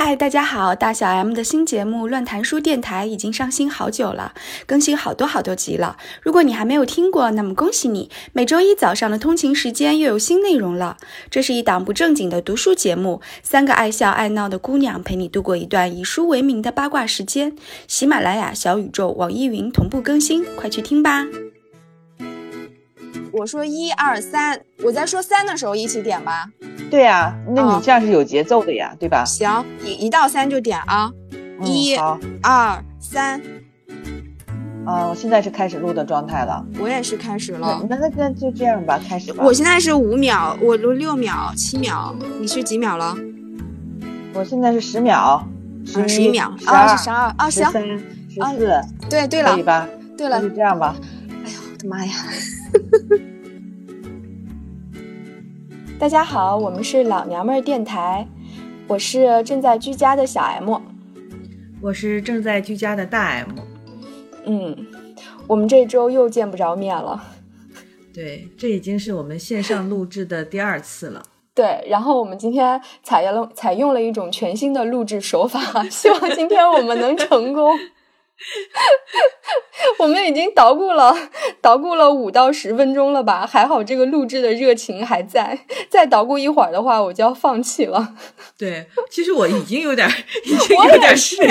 嗨，大家好！大小 M 的新节目《乱谈书电台》已经上新好久了，更新好多好多集了。如果你还没有听过，那么恭喜你，每周一早上的通勤时间又有新内容了。这是一档不正经的读书节目，三个爱笑爱闹的姑娘陪你度过一段以书为名的八卦时间。喜马拉雅、小宇宙、网易云同步更新，快去听吧！我说一二三，我在说三的时候一起点吧。对呀，那哦你这样是有节奏的呀，对吧？行，一一到三就点啊，嗯一，二三，啊，我现在是开始录的状态了。我也是开始那了。那那那就这样吧，开始吧。我现在是五秒，我录六秒、七秒，你是几秒了？我现在是十秒，啊，十一秒十啊，是十二啊，行，十三、十啊四，对对了可以，吧？对了，就这样吧。哎呦，我的妈呀！大家好，我们是老娘们儿电台，我是正在居家的小 M。我是正在居家的大 M。嗯，我们这周又见不着面了。对，这已经是我们线上录制的第二次了。对，然后我们今天采用了采用了一种全新的录制手法，希望今天我们能成功。我们已经捣鼓了捣鼓了五到十分钟了吧，还好这个录制的热情还在。再捣鼓一会儿的话，我就要放弃了。对，其实我已经有点，已经有点也是是。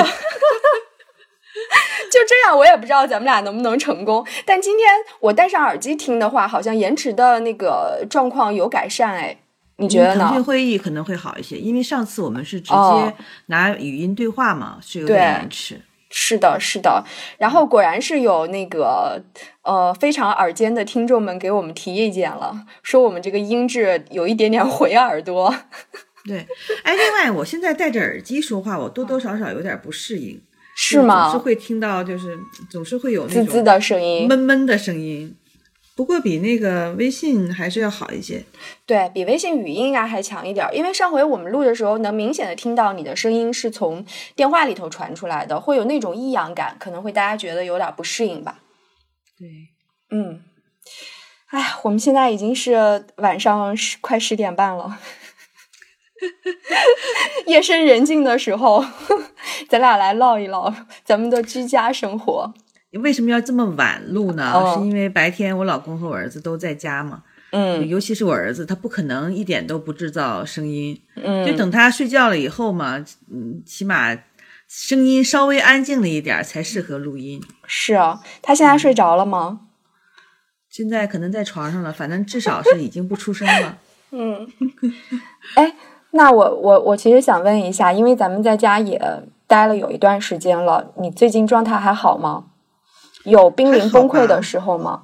就这样，我也不知道咱们俩能不能成功。但今天我戴上耳机听的话，好像延迟的那个状况有改善，哎，你觉得呢腾讯？会议可能会好一些，因为上次我们是直哦接拿语音对话嘛，是有点延迟。是的，是的。然后果然是有那个呃非常耳尖的听众们给我们提意见了，说我们这个音质有一点点毁耳朵。对，哎，另外我现在戴着耳机说话，我多多少少有点不适应，是吗？总是会听到，就是总是会有那种滋滋的声音，闷闷的声音。不过比那个微信还是要好一些。对比微信语音应啊还强一点儿。因为上回我们录的时候，能明显的听到你的声音是从电话里头传出来的，会有那种异样感，可能会大家觉得有点不适应吧。对，嗯，哎，我们现在已经是晚上十快十点半了，夜深人静的时候，咱俩来唠一唠咱们的居家生活。为什么要这么晚录呢？哦是因为白天我老公和我儿子都在家嘛，嗯尤其是我儿子，他不可能一点都不制造声音，嗯，就等他睡觉了以后嘛，嗯，起码声音稍微安静了一点才适合录音。是啊，他现在睡着了吗？现在可能在床上了，反正至少是已经不出声了。嗯，哎，那我我我其实想问一下，因为咱们在家也待了有一段时间了，你最近状态还好吗？有濒临崩溃的时候吗？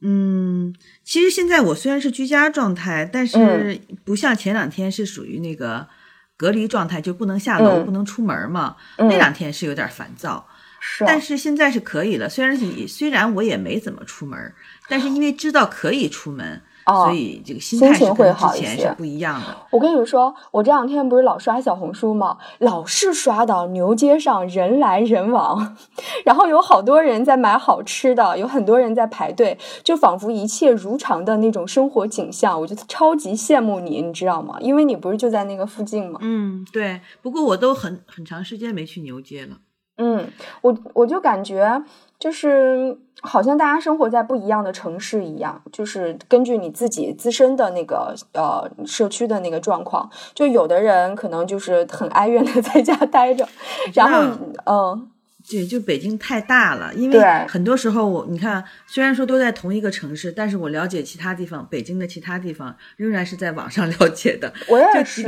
嗯，其实现在我虽然是居家状态，但是不像前两天是属于那个隔离状态，就不能下楼、嗯不能出门嘛。嗯那两天是有点烦躁。是啊，但是现在是可以了，虽然你虽然我也没怎么出门，但是因为知道可以出门，哦所以这个心情会跟好一些之前是不一样的。我跟你说，我这两天不是老刷小红书吗？老是刷到牛街上人来人往，然后有好多人在买好吃的，有很多人在排队，就仿佛一切如常的那种生活景象，我就超级羡慕你，你知道吗？因为你不是就在那个附近吗？嗯，对。不过我都很很长时间没去牛街了。嗯，我我就感觉就是好像大家生活在不一样的城市一样，就是根据你自己自身的那个呃社区的那个状况，就有的人可能就是很哀怨的 在家待着，然后嗯。对，就北京太大了，因为很多时候我你看，虽然说都在同一个城市，但是我了解其他地方，北京的其他地方仍然是在网上 了解的。我也。就是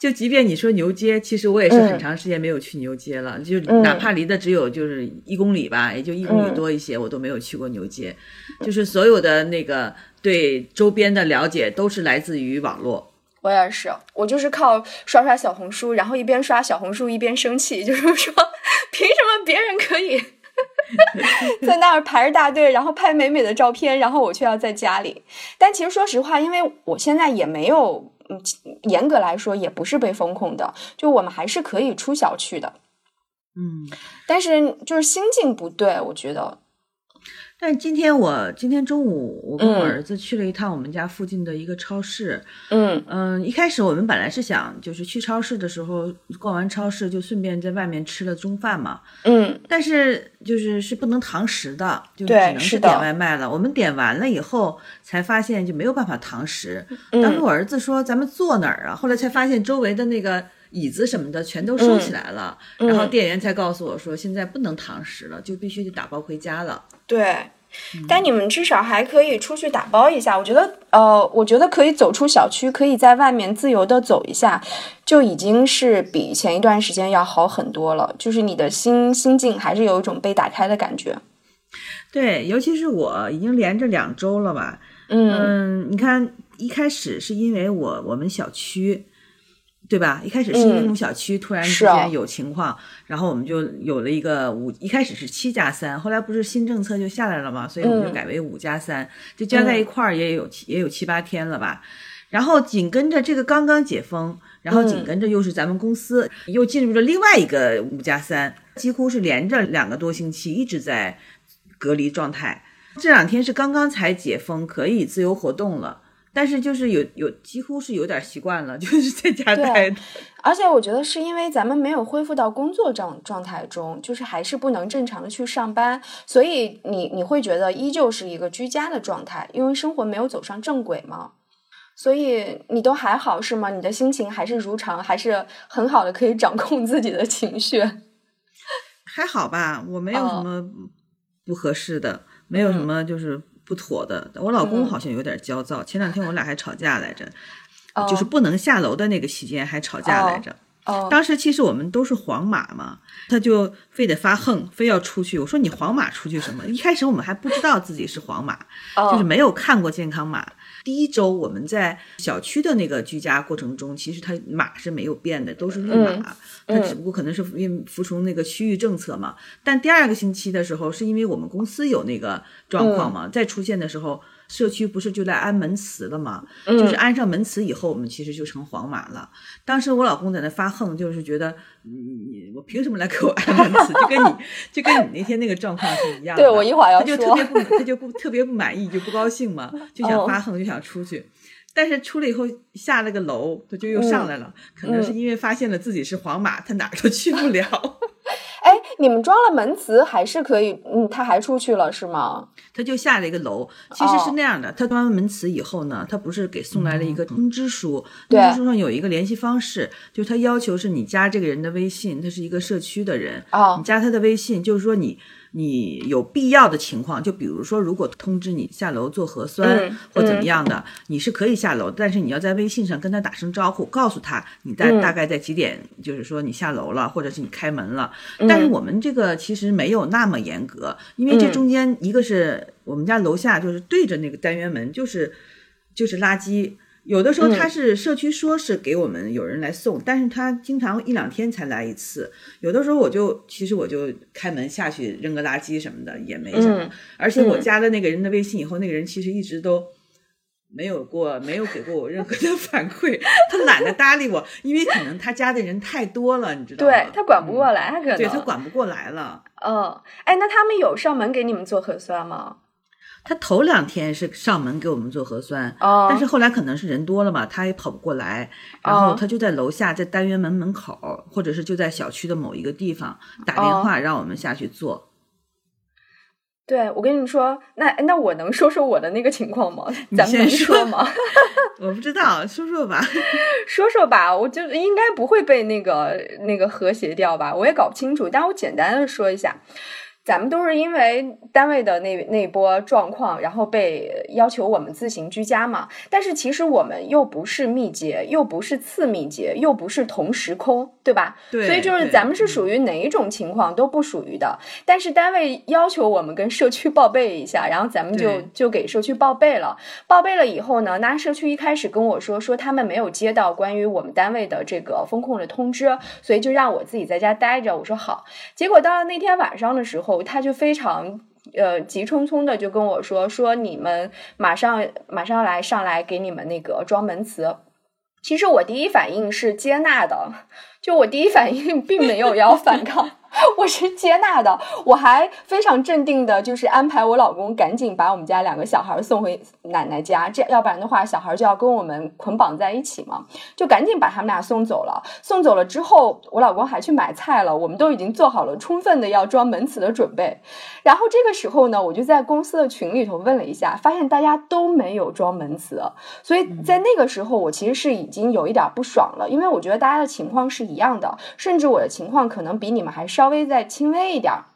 就即便你说牛街，其实我也是很嗯长时间没有去牛街了，就嗯哪怕离的只有就是一公里吧，也就一公里嗯多一些，我都没有去过牛街。就是所有的那个对周边的了解都是来自于网络。我也是，我就是靠刷刷小红书，然后一边刷小红书一边生气，就是说凭什么别人可以 在那儿排着大队，然后拍美美的照片，然后我却要在家里。但其实说实话，因为我现在也没有，嗯，严格来说也不是被封控的，就我们还是可以出小区的。嗯，但是就是心境不对，我觉得，但今天我今天中午我跟我嗯儿子去了一趟我们家附近的一个超市，嗯嗯，一开始我们本来是想就是去超市的时候逛完超市就顺便在外面吃了中饭嘛，嗯但是就是是不能堂食的，就只能是点外卖了。我们点完了以后才发现就没有办法堂食。嗯当时我儿子说咱们坐哪儿啊？后来才发现周围的那个椅子什么的全都收起来了，嗯然后店员才告诉我说现在不能堂食了，就必须得打包回家了。对。但你们至少还可以出去打包一下，我觉得，呃，我觉得可以走出小区，可以在外面自由的走一下，就已经是比前一段时间要好很多了。就是你的心心境还是有一种被打开的感觉。对，尤其是我已经连着两周了吧，嗯嗯，你看一开始是因为我我们小区，对吧？一开始是因为小区突然之间有情况，然后我们就有了一个五，一开始是七加三，后来不是新政策就下来了嘛，所以我们就嗯改为五加三，就加在一块儿也有七也有七八天了吧。然后紧跟着这个刚刚解封，然后紧嗯跟着又是咱们公司、又进入了另外一个五加三，几乎是连着两个多星期一直在隔离状态。这两天是刚刚才解封，可以自由活动了，但是就是有有几乎是有点习惯了，就是在家待的。而且我觉得是因为咱们没有恢复到工作状状态中，就是还是不能正常的去上班，所以你你会觉得依旧是一个居家的状态，因为生活没有走上正轨嘛。所以你都还好是吗？你的心情还是如常，还是很好的可以掌控自己的情绪。还好吧，我没有哦什么不合适的，没有什么就是不妥的。我老公嗯好像有点焦躁，前两天我俩还吵架来着，哦就是不能下楼的那个期间还吵架来着。哦，当时其实我们都是黄马嘛，他就非得发横，非要出去。我说你黄马出去什么？一开始我们还不知道自己是黄码，哦就是没有看过健康码。第一周我们在小区的那个居家过程中，其实它码是没有变的，都是绿码，它只不过可能是因为服从那个区域政策嘛。但第二个星期的时候，是因为我们公司有那个状况嘛，再出现的时候。社区不是就来安门磁了吗？就是安上门磁以后，我们其实就成黄码了。当时我老公在那发横，就是觉得你你我凭什么来给我安门磁？就跟你就跟你那天那个状况是一样的。对我一会儿要他就特别不他就不特别不满意，就不高兴嘛，就想哦发横，就想出去。但是出来以后下了个楼，他就又上来了，可能是因为发现了自己是黄码，他哪儿都去不了。哎，你们装了门磁还是可以，嗯，他还出去了是吗？他就下了一个楼，其实是那样的。他装完门磁以后呢，他不是给送来了一个通知书，对通知书上有一个联系方式，就是他要求是你加这个人的微信，他是一个社区的人，哦你加他的微信，就是说你你有必要的情况，就比如说如果通知你下楼做核酸、嗯或怎么样的，你是可以下楼，但是你要在微信上跟他打声招呼，告诉他你在、嗯大概在几点，就是说你下楼了，或者是你开门了。嗯但是我们这个其实没有那么严格，因为这嗯中间一个是我们家楼下就是对着那个单元门，就是就是垃圾。有的时候他嗯是社区说是给我们有人来送，但是他经常一两天才来一次。有的时候我就其实我就开门下去扔个垃圾什么的也没什么。嗯而且我嗯加了那个人的微信以后，那个人其实一直都没有过没有给过我任何的 反馈，他懒得搭理我，因为可能他加的人太多了，你知道吗？对他管不过来，他可能对他管不过来了。嗯，哎，那他们有上门给你们做核酸吗？他头两天是上门给我们做核酸，哦但是后来可能是人多了嘛，他也跑不过来，然后哦他就在楼下，在单元门门口，或者是就在小区的某一个地方打电话让我们下去做。对，我跟你说，那那我能说说我的那个情况吗？咱们能说吗？我不知道，说说吧。说说吧，我就应该不会被那个那个和谐掉吧，我也搞不清楚，但我简单的说一下。咱们都是因为单位的那那波状况，然后被要求我们自行居家嘛。但是其实我们又不是密接，又不是次密接，又不是同时空，对吧？对所以就是咱们是属于哪一种情况都不属于的。但是单位要求我们跟社区报备一下，然后咱们就就给社区报备了。报备了以后呢，那社区一开始跟我说说他们没有接到关于我们单位的这个风控的通知，所以就让我自己在家待着。我说好。结果到了那天晚上的时候，他就非常。呃，急匆匆的就跟我说说你们马上马上来上来给你们那个装门磁。其实我第一反应是接纳的，就我第一反应并没有要反抗，我是接纳的，我还非常镇定的，就是安排我老公赶紧把我们家两个小孩送回奶奶家，这要不然的话，小孩就要跟我们捆绑在一起嘛，就赶紧把他们俩送走了。送走了之后，我老公还去买菜了，我们都已经做好了充分的要装门磁的准备。然后这个时候呢，我就在公司的群里头问了一下，发现大家都没有装门磁，所以在那个时候，我其实是已经有一点不爽了，因为我觉得大家的情况是一样的，甚至我的情况可能比你们还稍微再轻微一点儿。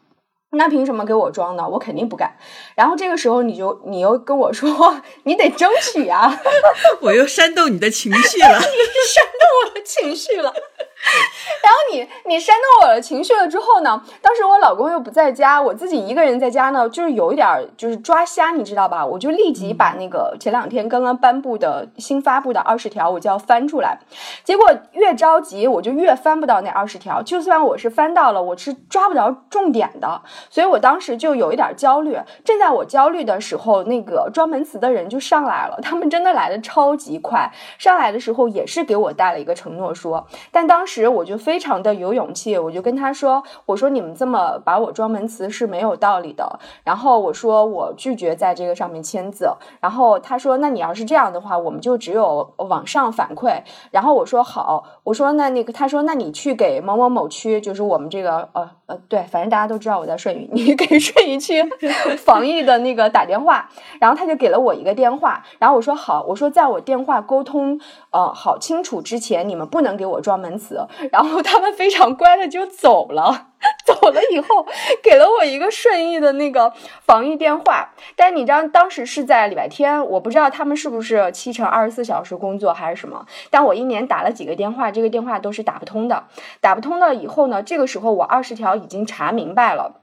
那凭什么给我装呢？我肯定不干。然后这个时候，你就你又跟我说，你得争取啊！我又煽动你的情绪了，你 煽动我的情绪了。然后你你煽动我的情绪了之后呢？当时我老公又不在家，我自己一个人在家呢，就是有一点就是抓瞎，你知道吧？我就立即把那个前两天刚刚颁布的新发布的二十条，我就要翻出来。结果越着急，我就越翻不到那二十条。就算我是翻到了，我是抓不着重点的。所以我当时就有一点焦虑。正在我焦虑的时候，那个装门词的人就上来了。他们真的来的超级快，上来的时候也是给我带了一个承诺书，但当当。时我就非常的有勇气，我就跟他说：“我说你们这么把我装门词是没有道理的。”然后我说我拒绝在这个上面签字。然后他说：“那你要是这样的话，我们就只有往上反馈。”然后我说：“好。”我说：“那那个他说那你去给某某某区，就是我们这个呃呃对，反正大家都知道我在顺义，你给顺义区防疫的那个打电话。”然后他就给了我一个电话。然后我说：“好。”我说：“在我电话沟通呃好清楚之前，你们不能给我装门词。”然后他们非常乖的就走了，走了以后给了我一个顺义的那个防疫电话，但你知道当时是在礼拜天，我不知道他们是不是七乘二十四小时工作还是什么，但我一年打了几个电话，这个电话都是打不通的，打不通了以后呢，这个时候我二十条已经查明白了。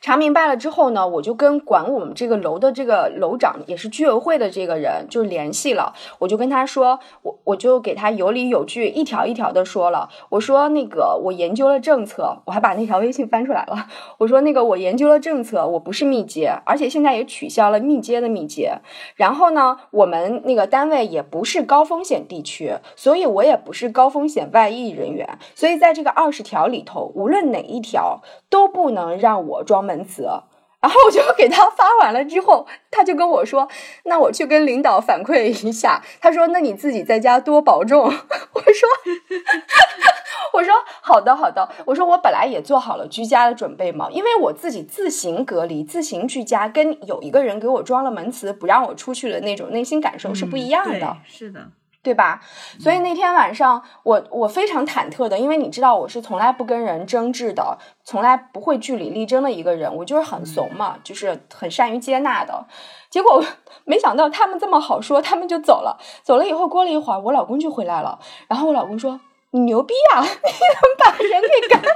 查明白了之后呢，我就跟管我们这个楼的这个楼长，也是居委会的这个人就联系了。我就跟他说，我我就给他有理有据，一条一条的说了。我说那个我研究了政策，我还把那条微信翻出来了。我说那个我研究了政策，我不是密接，而且现在也取消了密接的密接。然后呢，我们那个单位也不是高风险地区，所以我也不是高风险外溢人员。所以在这个二十条里头，无论哪一条都不能让我。装门磁，然后我就给他发完了之后，他就跟我说：“那我去跟领导反馈一下。”他说：“那你自己在家多保重。”我说：“ 我说好的好的。”我说我本来也做好了居家的准备嘛，因为我自己自行隔离、自行居家，跟有一个人给我装了门磁不让我出去的那种内心感受是不一样的。是的。对吧？所以那天晚上，我我非常忐忑的，因为你知道我是从来不跟人争执的，从来不会据理力争的一个人，我就是很怂嘛，就是很善于接纳的。结果没想到他们这么好说，他们就走了。走了以后，过了一会儿，我老公就回来了。然后我老公说：“你牛逼啊，你怎么把人给赶走？”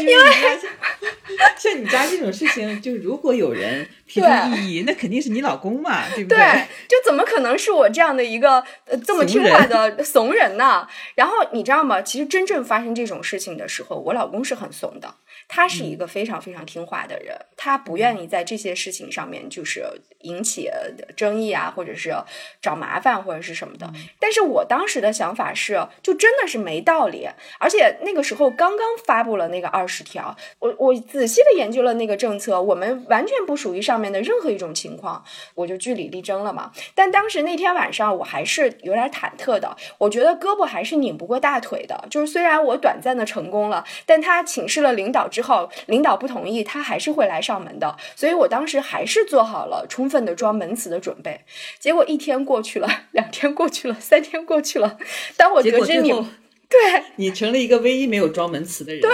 因为 像你家这种事情，就如果有人提出异议，那肯定是你老公嘛，对不对？对，就怎么可能是我这样的一个呃这么听话的怂人呢？然后你知道吗？其实真正发生这种事情的时候，我老公是很怂的。他是一个非常非常听话的人，他不愿意在这些事情上面就是引起争议啊，或者是找麻烦或者是什么的。但是我当时的想法是，就真的是没道理。而且那个时候刚刚发布了那个二十条，我我仔细的研究了那个政策，我们完全不属于上面的任何一种情况，我就据理力争了嘛。但当时那天晚上我还是有点忐忑的，我觉得胳膊还是拧不过大腿的。就是虽然我短暂的成功了，但他请示了领导之。之后，领导不同意，他还是会来上门的。所以我当时还是做好了充分的装门磁的准备。结果一天过去了，两天过去了，三天过去了。当我得知你，对你成了一个唯一没有装门磁的人。对，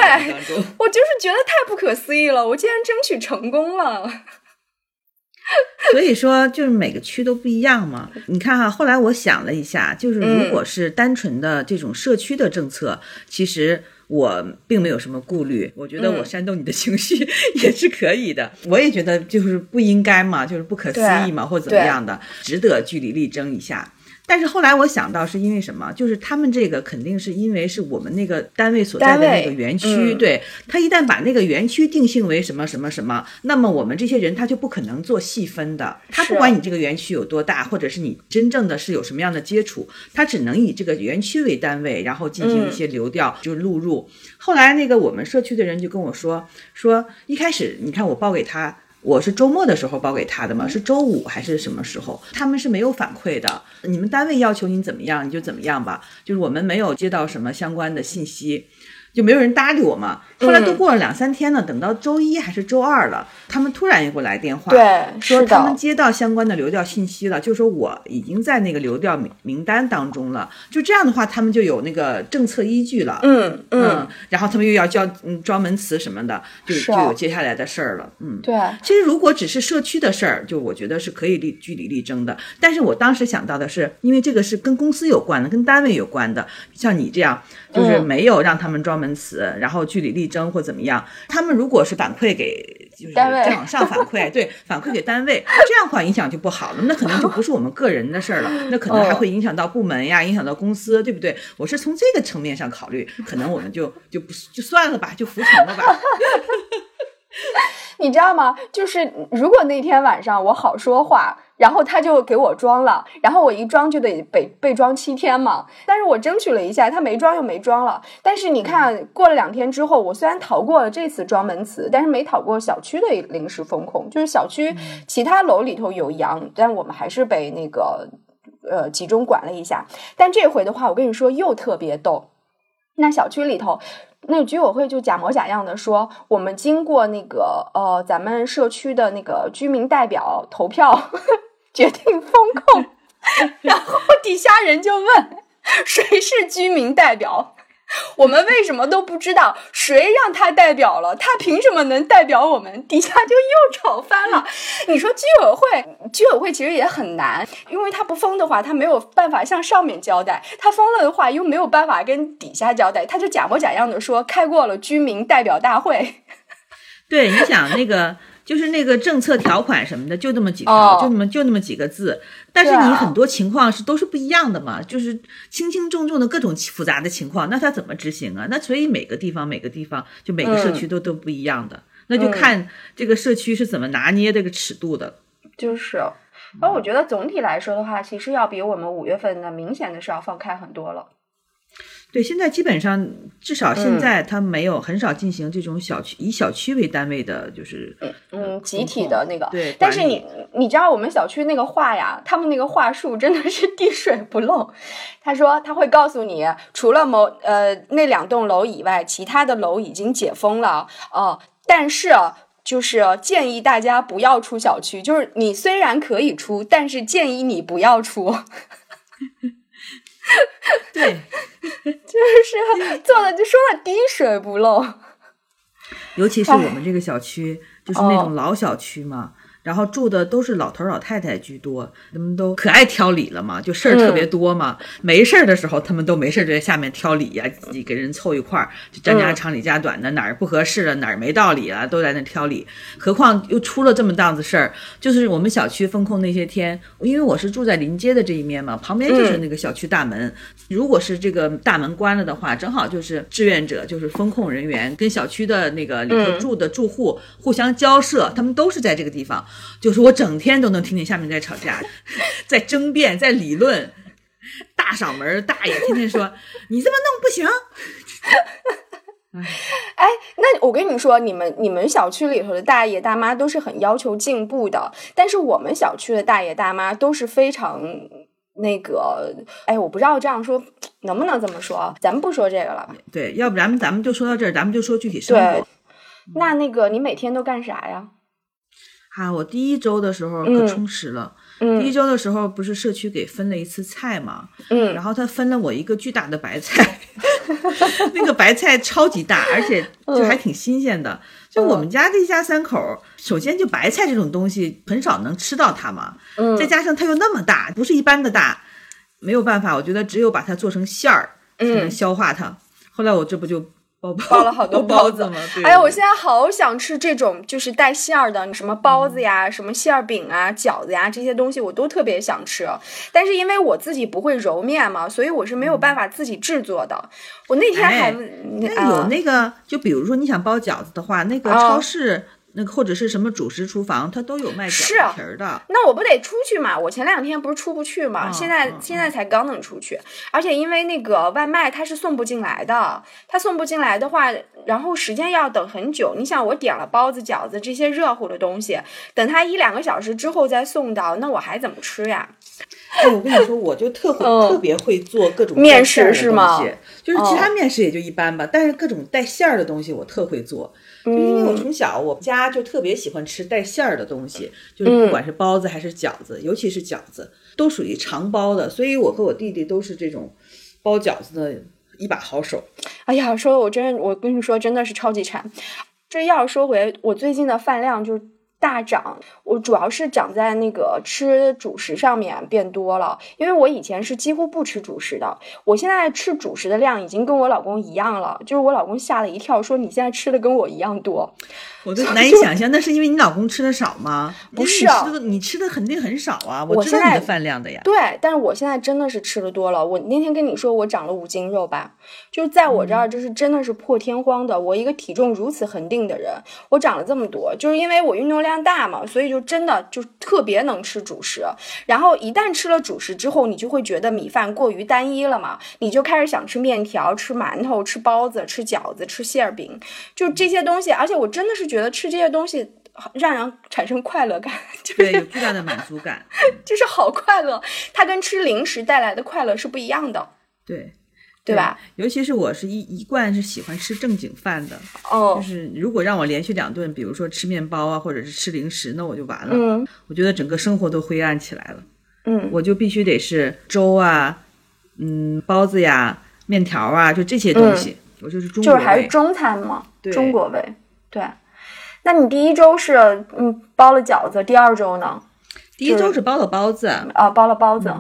我就是觉得太不可思议了，我竟然争取成功了。所以说，就是每个区都不一样嘛。你看哈，后来我想了一下，就是如果是单纯的这种社区的政策，其实。我并没有什么顾虑，我觉得我煽动你的情绪 也是可以的。我也觉得就是不应该嘛，就是不可思议嘛，或怎么样的，值得据理力争一下。但是后来我想到是因为什么？就是他们这个肯定是因为是我们那个单位所在的那个园区，嗯、对他一旦把那个园区定性为什么什么什么，那么我们这些人他就不可能做细分的。他不管你这个园区有多大，或者是你真正的是有什么样的接触，他只能以这个园区为单位，然后进行一些流调，嗯、就录入。后来那个我们社区的人就跟我说，说一开始你看我报给他。我是周末的时候报给他的嘛，是周五还是什么时候？他们是没有反馈的。你们单位要求你怎么样，你就怎么样吧。就是我们没有接到什么相关的信息，就没有人搭理我嘛。后来都过了两三天了，等到周一还是周二了，他们突然又给我来电话，对，说他们接到相关的流调信息了，就说我已经在那个流调名名单当中了。就这样的话，他们就有那个政策依据了。嗯嗯，然后他们又要交嗯专门词什么的，就就有接下来的事儿了。嗯，对。其实如果只是社区的事儿，就我觉得是可以立据理力争的。但是我当时想到的是，因为这个是跟公司有关的，跟单位有关的，像你这样就是没有让他们专门词，然后据理力争或怎么样。他们如果是反馈给就是再往上反馈，对，反馈给单位，这样的话影响就不好了。那可能就不是我们个人的事儿了，那可能还会影响到部门呀，影响到公司，对不对？我是从这个层面上考虑，可能我们就就不就算了吧，就服从了吧。你知道吗？就是如果那天晚上我好说话，然后他就给我装了，然后我一装就得被被装七天嘛。但是我争取了一下，他没装又没装了。但是你看，过了两天之后，我虽然逃过了这次装门磁，但是没逃过小区的临时封控。就是小区其他楼里头有阳，但我们还是被那个呃集中管了一下。但这回的话，我跟你说又特别逗。那小区里头。那居委会就假模假样的说，我们经过那个呃，咱们社区的那个居民代表投票 决定封控，然后底下人就问谁是居民代表，我们为什么都不知道？谁让他代表了？他凭什么能代表我们？底下就又吵翻了。你说居委会，居委会其实也很难，因为他不封的话，他没有办法向上面交代；他封了的话，又没有办法跟底下交代。他就假模假样的说开过了居民代表大会。对，你想那个。就是那个政策条款什么的，就那么几条，哦、就那么就那么几个字，但是你很多情况是都是不一样的嘛，就是轻轻重重的各种复杂的情况，那他怎么执行啊？那所以每个地方每个地方就每个社区都、嗯、都不一样的，那就看这个社区是怎么拿捏这个尺度的。就是，而我觉得总体来说的话，其实要比我们五月份的明显的是要放开很多了。对，现在基本上至少现在他没有很少进行这种小区、以小区为单位的，就是嗯集体的那个。对，但是你你知道我们小区那个话呀，他们那个话术真的是 滴水不漏。他说他会告诉你，除了某呃那两栋楼以外，其他的楼已经解封了哦、呃，但是。就是建议大家不要出小区，就是你虽然可以出，但是建议你不要出。对，就是做的就说的滴水不漏。尤其是我们这个小区，就是那种老小区嘛。然后住的都是老头老太太居多，他们都可爱挑理了嘛，就事儿特别多嘛。嗯、没事儿的时候，他们都没事儿就在下面挑理呀、啊，自己给人凑一块儿，就张家长李家短的，哪儿不合适了，哪儿没道理了，都在那挑理。何况又出了这么档子事儿，就是我们小区封控那些天，因为我是住在临街的这一面嘛，旁边就是那个小区大门。嗯、如果是这个大门关了的话，正好就是志愿者，就是封控人员跟小区的那个里头住的住户互相交涉，他们都是在这个地方。就是我整天都能听见下面在吵架，在争辩，在理论，大嗓门大爷天天说 你这么弄不行。哎，那我跟你说，你们你们小区里头的大爷大妈都是很要求进步的，但是我们小区的大爷大妈都是非常那个，哎，我不知道这样说能不能这么说，咱们不说这个了吧。对，要不然咱们就说到这儿，咱们就说具体生活。那那个你每天都干啥呀？啊，我第一周的时候可充实了。嗯，第一周的时候不是社区给分了一次菜嘛？嗯，然后他分了我一个巨大的白菜，那个白菜超级大，而且就还挺新鲜的。就我们家这一家三口，首先就白菜这种东西很少能吃到它嘛。嗯，再加上它又那么大，不是一般的大，没有办法，我觉得只有把它做成馅儿才能消化它。后来我这不就。包包了好多 包子哎呀，我现在好想吃这种就是带馅儿的，什么包子呀、什么馅儿饼啊、饺子呀这些东西，我都特别想吃。但是因为我自己不会揉面嘛，所以我是没有办法自己制作的。我那天还那有那个，就比如说你想包饺子的话，那个超市。那个或者是什么主食厨房，它都有卖饺子皮儿的。那我不得出去嘛？我前两天不是出不去嘛？现在现在才刚能出去，而且因为那个外卖它是送不进来的，它送不进来的话，然后时间要等很久。你想我点了包子、饺子这些热乎的东西，等它一两个小时之后再送到，那我还怎么吃呀？哎，我跟你说，我就特会特别会做各种面食是吗？就是其他面食也就一般吧，但是各种带馅儿的东西我特会做。就因为我从小我们家就特别喜欢吃带馅儿的东西，就是不管是包子还是饺子，尤其是饺子，都属于常包的，所以我和我弟弟都是这种包饺子的一把好手。哎呀，说我真，我跟你说，真的是超级馋。这要说回我最近的饭量就。大涨，我主要是长在那个吃主食上面变多了，因为我以前是几乎不吃主食的，我现在吃主食的量已经跟我老公一样了，就是我老公吓了一跳，说你现在吃的跟我一样多。我都难以想象，那是因为你老公吃的少吗？不是，你吃的肯定很少啊！我知道你的饭量的呀。对，但是我现在真的是吃的多了。我那天跟你说我长了五斤肉吧，就是在我这儿，就是真的是破天荒的。我一个体重如此恒定的人，我长了这么多，就是因为我运动量大嘛，所以就真的就特别能吃主食。然后一旦吃了主食之后，你就会觉得米饭过于单一了嘛，你就开始想吃面条、吃馒头、吃包子、吃饺子、吃馅儿饼，就这些东西。而且我真的是觉觉得吃这些东西让人产生快乐感，对，有巨大的满足感，就是好快乐。它跟吃零食带来的快乐是不一样的，对，对吧？尤其是我是一一贯是喜欢吃正经饭的，哦，就是如果让我连续两顿，比如说吃面包啊，或者是吃零食，那我就完了。嗯，我觉得整个生活都灰暗起来了。嗯，我就必须得是粥啊，嗯，包子呀，面条啊，就这些东西，我就是中国就是还是中餐嘛，对，中国味，对。那你第一周是嗯包了饺子，第二周呢？第一周是包了包子啊，包了包子。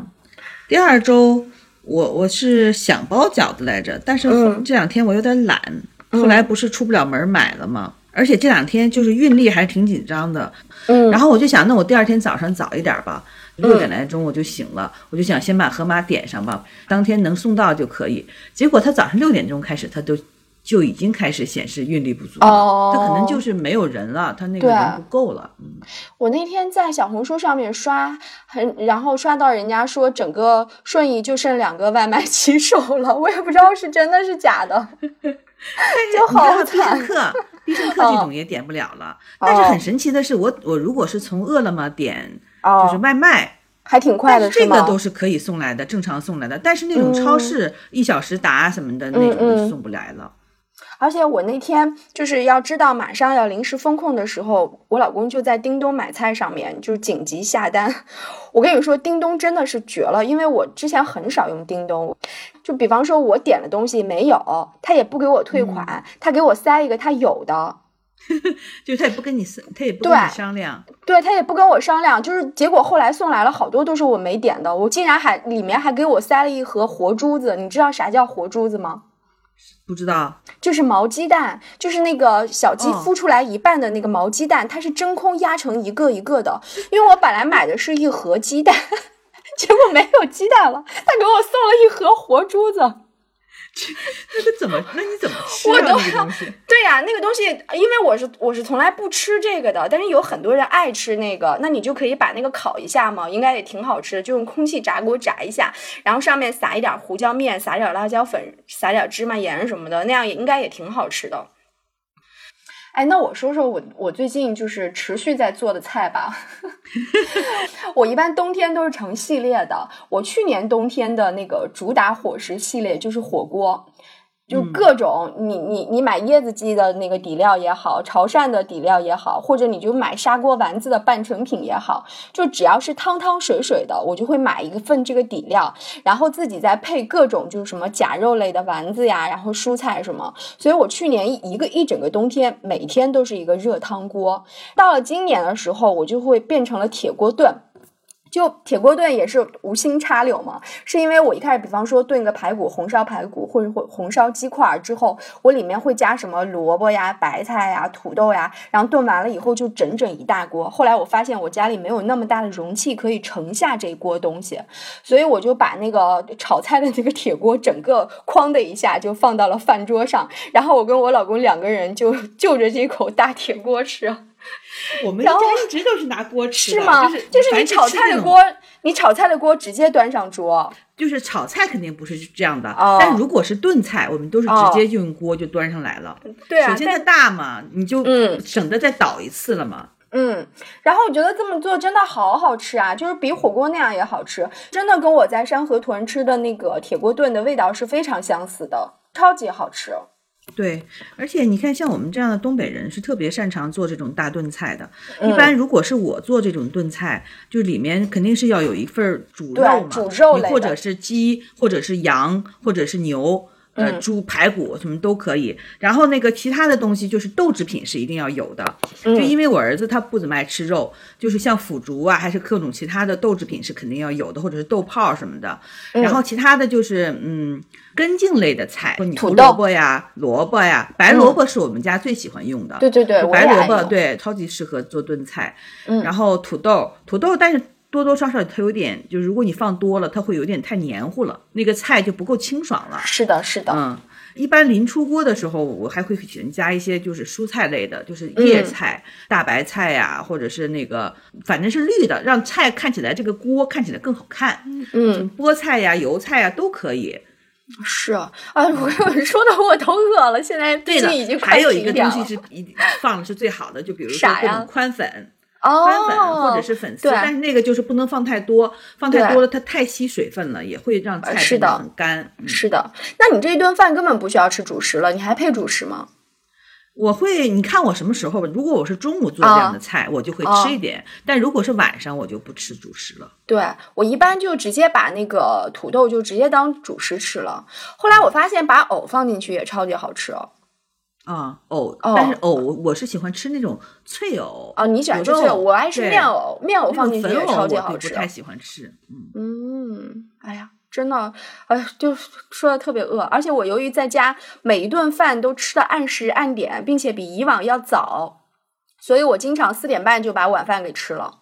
第二周我我是想包饺子来着，但是这两天我有点懒，后来不是出不了门买了吗？而且这两天就是运力还是挺紧张的，嗯，然后我就想，那我第二天早上早一点吧，六点来钟我就醒了，我就想先把盒马点上吧，当天能送到就可以。结果他早上六点钟开始，他都。就已经开始显示运力不足了，他可能就是没有人了，他那个人不够了。嗯，我那天在小红书上面刷，很然后刷到人家说整个顺义就剩两个外卖骑手了，我也不知道是真的是假的，就好惨。必胜客，必胜客这种也点不了了。但是很神奇的是，我我如果是从饿了么点，就是外卖，还挺快的，这个都是可以送来的，正常送来的。但是那种超市一小时达什么的那种就送不来了。而且我那天就是要知道马上要临时封控的时候，我老公就在叮咚买菜上面就紧急下单。我跟你说，叮咚真的是绝了，因为我之前很少用叮咚。就比方说，我点的东西没有，他也不给我退款，他给我塞一个他有的，就他也不跟你他也不跟你商量，对他也不跟我商量，就是结果后来送来了好多都是我没点的，我竟然还里面还给我塞了一盒活珠子，你知道啥叫活珠子吗？不知道，就是毛鸡蛋，就是那个小鸡孵出来一半的那个毛鸡蛋，它是真空压成一个一个的。因为我本来买的是一盒鸡蛋，结果没有鸡蛋了，他给我送了一盒活珠子。那个怎么？那你怎么吃啊？那个东西？对呀，那个东西，因为我是我是从来不吃这个的，但是有很多人爱吃那个，那你就可以把那个烤一下嘛，应该也挺好吃的，就用空气炸锅炸一下，然后上面撒一点胡椒面，撒点辣椒粉，撒点芝麻盐什么的，那样也应该也挺好吃的。哎，那我说说我我最近就是持续在做的菜吧。我一般冬天都是成系列的。我去年冬天的那个主打伙食系列就是火锅。就各种你你你买椰子鸡的那个底料也好，潮汕的底料也好，或者你就买砂锅丸子的半成品也好，就只要是汤汤水水的，我就会买一份这个底料，然后自己再配各种就是什么假肉类的丸子呀，然后蔬菜什么。所以我去年一个一整个冬天，每天都是一个热汤锅。到了今年的时候，我就会变成了铁锅炖。就铁锅炖也是无心插柳嘛，是因为我一开始，比方说炖个排骨，红烧排骨或者或红烧鸡块儿之后，我里面会加什么萝卜呀、白菜呀、土豆呀，然后炖完了以后就整整一大锅。后来我发现我家里没有那么大的容器可以盛下这一锅东西，所以我就把那个炒菜的那个铁锅整个哐的一下就放到了饭桌上，然后我跟我老公两个人就就着这口大铁锅吃。我们家一直都是拿锅吃的，是吗？就是你炒菜的锅，你炒菜的锅直接端上桌。就是炒菜肯定不是这样的，但如果是炖菜，我们都是直接就用锅就端上来了。对啊，首先它大嘛，你就省得再倒一次了嘛。嗯，然后我觉得这么做真的好好吃啊，就是比火锅那样也好吃，真的跟我在山河屯吃的那个铁锅炖的味道是非常相似的，超级好吃。对，而且你看，像我们这样的东北人是特别擅长做这种大炖菜的。一般如果是我做这种炖菜，就里面肯定是要有一份主肉嘛，主肉或者是鸡，或者是羊，或者是牛。呃，猪排骨什么都可以，然后那个其他的东西就是豆制品是一定要有的，就因为我儿子他不怎么爱吃肉，就是像腐竹啊，还是各种其他的豆制品是肯定要有的，或者是豆泡什么的。然后其他的就是嗯，根茎类的菜，胡萝卜呀、萝卜呀，白萝卜是我们家最喜欢用的。对对对，白萝卜对，超级适合做炖菜。嗯，然后土豆，土豆，但是。多多少少它有点，就是如果你放多了，它会有点太黏糊了，那个菜就不够清爽了。是的，是的。嗯，一般临出锅的时候，我还会喜欢加一些就是蔬菜类的，就是叶菜、大白菜呀，或者是那个反正是绿的，让菜看起来这个锅看起来更好看。嗯，菠菜呀、油菜呀都可以。是啊，哎，我说的我都饿了，现在最近已经还有一个东西是一放的是最好的，就比如说各种宽粉。宽粉或者是粉丝，但是那个就是不能放太多，放太多了它太吸水分了，也会让菜变得很干。是的，那你这一顿饭根本不需要吃主食了，你还配主食吗？我会，你看我什么时候吧？如果我是中午做这样的菜，我就会吃一点；但如果是晚上，我就不吃主食了。对我一般就直接把那个土豆就直接当主食吃了。后来我发现把藕放进去也超级好吃。啊藕，但是藕我是喜欢吃那种脆藕啊，你喜欢吃脆藕，我爱吃面藕，面藕放进去也超级好吃。不太喜欢吃，嗯，哎呀，真的，哎，就说的特别饿，而且我由于在家每一顿饭都吃的按时按点，并且比以往要早，所以我经常四点半就把晚饭给吃了。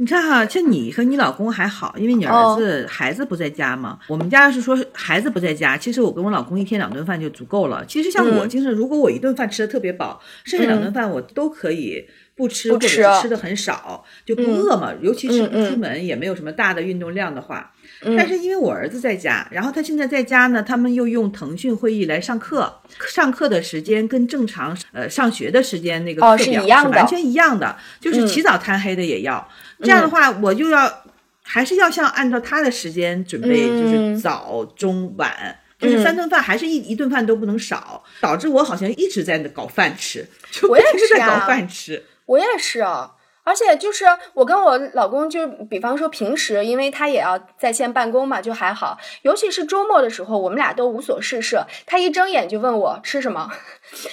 你看哈，像你和你老公还好，因为你儿子孩子不在家嘛。我们家要是说孩子不在家，其实我跟我老公一天两顿饭就足够了。其实像我就是如果我一顿饭吃的特别饱，剩下两顿饭我都可以不吃，或者是吃的很少，就不饿嘛。尤其是不出门，也没有什么大的运动量的话。但是因为我儿子在家，然后他现在在家呢，他们又用腾讯会议来上课，上课的时间跟正常呃上学的时间那个课表是完全一样的，就是起早贪黑的也要。这样的话，我就要还是要像按照他的时间准备，就是早中晚，就是三顿饭，还是一一顿饭都不能少，导致我好像一直在搞饭吃，我也是在搞饭吃，我也是啊。而且就是我跟我老公，就比方说平时，因为他也要在线办公嘛，就还好。尤其是周末的时候，我们俩都无所事事。他一睁眼就问我吃什么，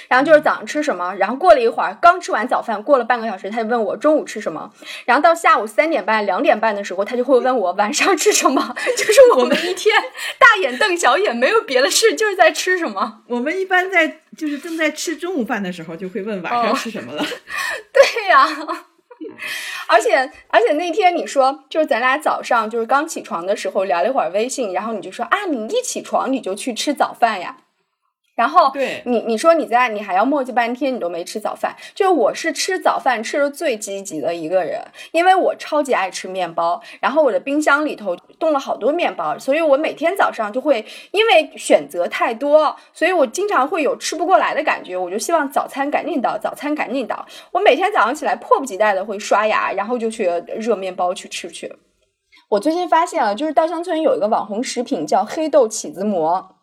然后就是早上吃什么。然后过了一会儿，刚吃完早饭，过了半个小时，他就问我中午吃什么。然后到下午三点半、两点半的时候，他就会问我晚上吃什么。就是我们一天大眼瞪小眼，没有别的事，就是在吃什么。我们一般在就是正在吃中午饭的时候，就会问晚上吃什么了。对呀。而且而且那天你说，就是咱俩早上就是刚起床的时候聊了一会儿微信，然后你就说啊，你一起床你就去吃早饭呀。然后，对你你说你在你还要磨叽半天，你都没吃早饭。就是我是吃早饭吃的最积极的一个人，因为我超级爱吃面包，然后我的冰箱里头冻了好多面包，所以我每天早上就会因为选择太多，所以我经常会有吃不过来的感觉。我就希望早餐赶紧到，早餐赶紧到。我每天早上起来迫不及待的会刷牙，然后就去热面包去吃去。我最近发现了，就是稻香村有一个网红食品叫黑豆起子馍。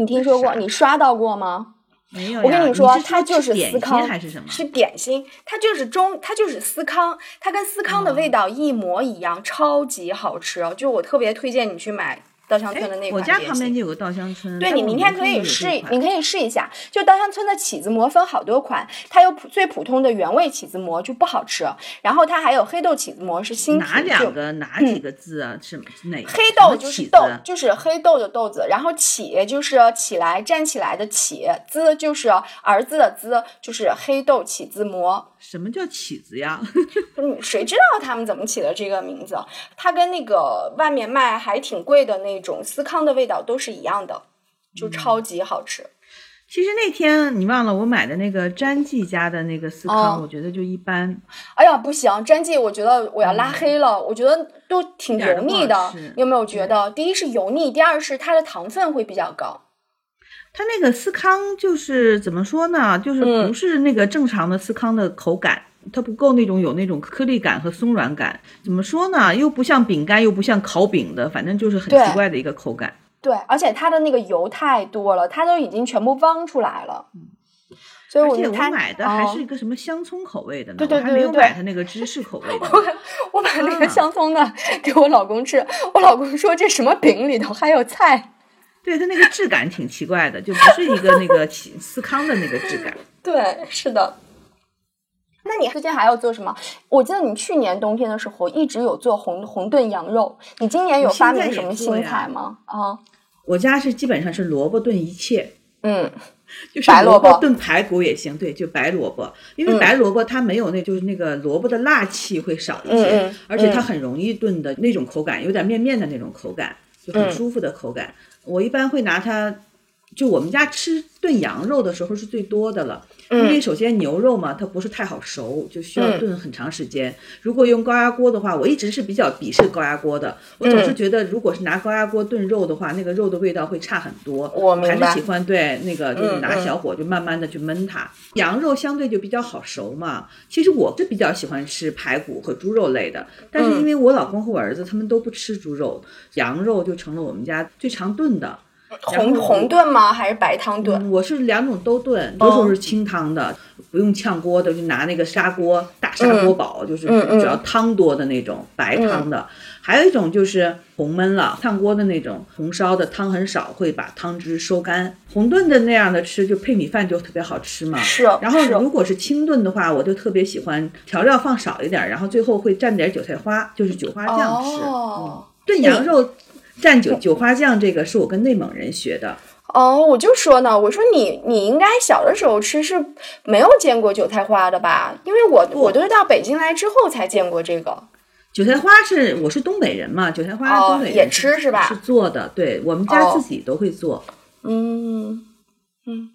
你听说过？你刷到过吗？没有。我跟你说，它就是司康还是什么？是点心，它就是中，它就是司康，它跟司康的味道一模一样，超级好吃。就我特别推荐你去买稻香村的那款我家旁边就有个稻香村。对你明天可以试，你可以试一下。就稻香村的起子馍分好多款，它有普最普通的原味起子馍就不好吃，然后它还有黑豆起子馍是新哪两个哪几个字啊？是哪嗯黑豆就是豆，就是黑豆的豆子，然后起就是起来站起来的起，滋就是儿子的滋，就是黑豆起子馍。什么叫起子呀？嗯，谁知道他们怎么起的这个名字？它跟那个外面卖还挺贵的那种司康的味道都是一样的，就超级好吃。其实那天你忘了我买的那个詹记家的那个司康，哦我觉得就一般。哎呀，不行，詹记，我觉得我要拉黑了。我觉得都挺油腻的，你有没有觉得？第一是油腻，第二是它的糖分会比较高。它那个司康就是怎么说呢？就是嗯不是那个正常的司康的口感，它不够那种有那种颗粒感和松软感。怎么说呢？又不像饼干，又不像烤饼的，反正就是很奇怪的一个口感。对，而且它的那个油太多了，它都已经全部汪出来了。嗯所以我我就它买的还哦是一个什么香葱口味的呢，对对我还没有对对买它那个芝士口味的。我把那个啊香葱的给我老公吃，我老公说这什么饼里头还有菜。对它那个质感挺奇怪的，就不是一个那个起司康的那个质感。对，是的。那你最近还要做什么？我记得你去年冬天的时候一直有做红红炖羊肉，你今年有发在也做明什么新菜吗？啊，我家是基本上是萝卜炖一切，嗯，就是白萝卜卜炖排骨也行，对，就白萝卜，因为嗯白萝卜它没有那就是那个萝卜的辣气会少一些，而且它嗯很容易炖的那种口感，有点面面的那种口感，就很嗯舒服的口感。我一般会拿它，就我们家吃炖羊肉的时候是最多的了。因为首先牛肉嘛，它不是太好熟，就需要嗯炖很长时间。如果用高压锅的话，我一直是比较鄙视高压锅的。我总是嗯觉得，如果是拿高压锅炖肉的话，那个肉的味道会差很多。我还是喜欢对那个，就是拿小火就慢慢的去焖它。羊肉相对就比较好熟嘛。其实我是比较喜欢吃排骨和猪肉类的，但是因为我老公和我儿子他们都不吃猪肉，羊肉就成了我们家最常炖的。然红红炖吗？还是白汤炖？嗯我是两种都炖，哦有时候是清汤的，不用炝锅的，就拿那个砂锅大砂锅煲，就是嗯嗯主要汤多的那种白汤的。还有一种就是红焖了，炝锅的那种，红烧的汤很少，会把汤汁收干。红炖的那样的吃，就配米饭就特别好吃嘛。是然后如果是清炖的话，我就特别喜欢调料放少一点，然后最后会蘸点韭菜花，就是韭花酱吃。哦炖羊肉蘸韭韭花酱，这个是我跟内蒙人学的。哦，我就说呢，我说你你应该小的时候吃是没有见过韭菜花的吧？因为我我都是到北京来之后才见过这个。韭菜花是我是东北人嘛，韭菜花哦东北人也吃是吧是做的，对我们家哦自己都会做。嗯嗯，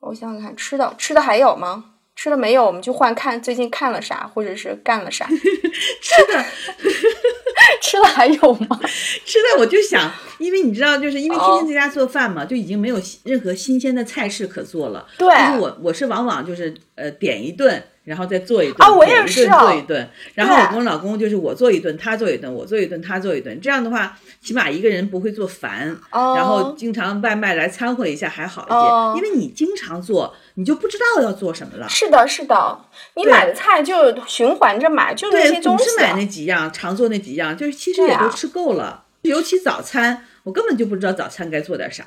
我想想看，吃的吃的还有吗？吃的没有，我们就换看最近看了啥，或者是干了啥。吃的 吃了还有吗？吃的，我就想，因为你知道，就是因为天哦天在家做饭嘛，就已经没有任何新鲜的菜式可做了。对就是我我是往往就是呃点一顿，然后再做一顿，啊我也是啊做一顿。然后我跟我老公就是我做一顿，他做一顿，我做一顿，他做一顿。这样的话，起码一个人不会做烦，哦然后经常外卖来掺和一下还好一些。哦因为你经常做，你就不知道要做什么了。是的，是的，你买的菜就循环着买，就那些东西。是买那几样，常做那几样，就是其实也都吃够了。尤其早餐，我根本就不知道早餐该做点啥。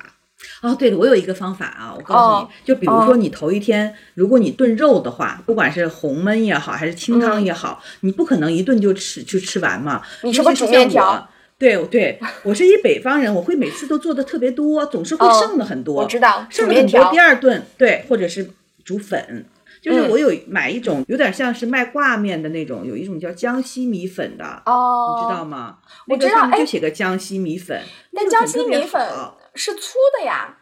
哦，对了，我有一个方法啊，我告诉你，哦就比如说你头一天，如果你炖肉的话，不管是红焖也好，还是清汤也好，你不可能一顿就吃就吃完嘛。嗯你是不是煮面条我？对对，我是一北方人，我会每次都做的特别多，总是会哦剩的很多。我知道剩煮面条的很多，第二顿对，或者是煮粉。就是嗯我有买一种有点像是卖挂面的那种，有一种叫江西米粉的，哦，你知道吗？我那个知道哎就写个江西米粉，那江西米粉好是粗的呀，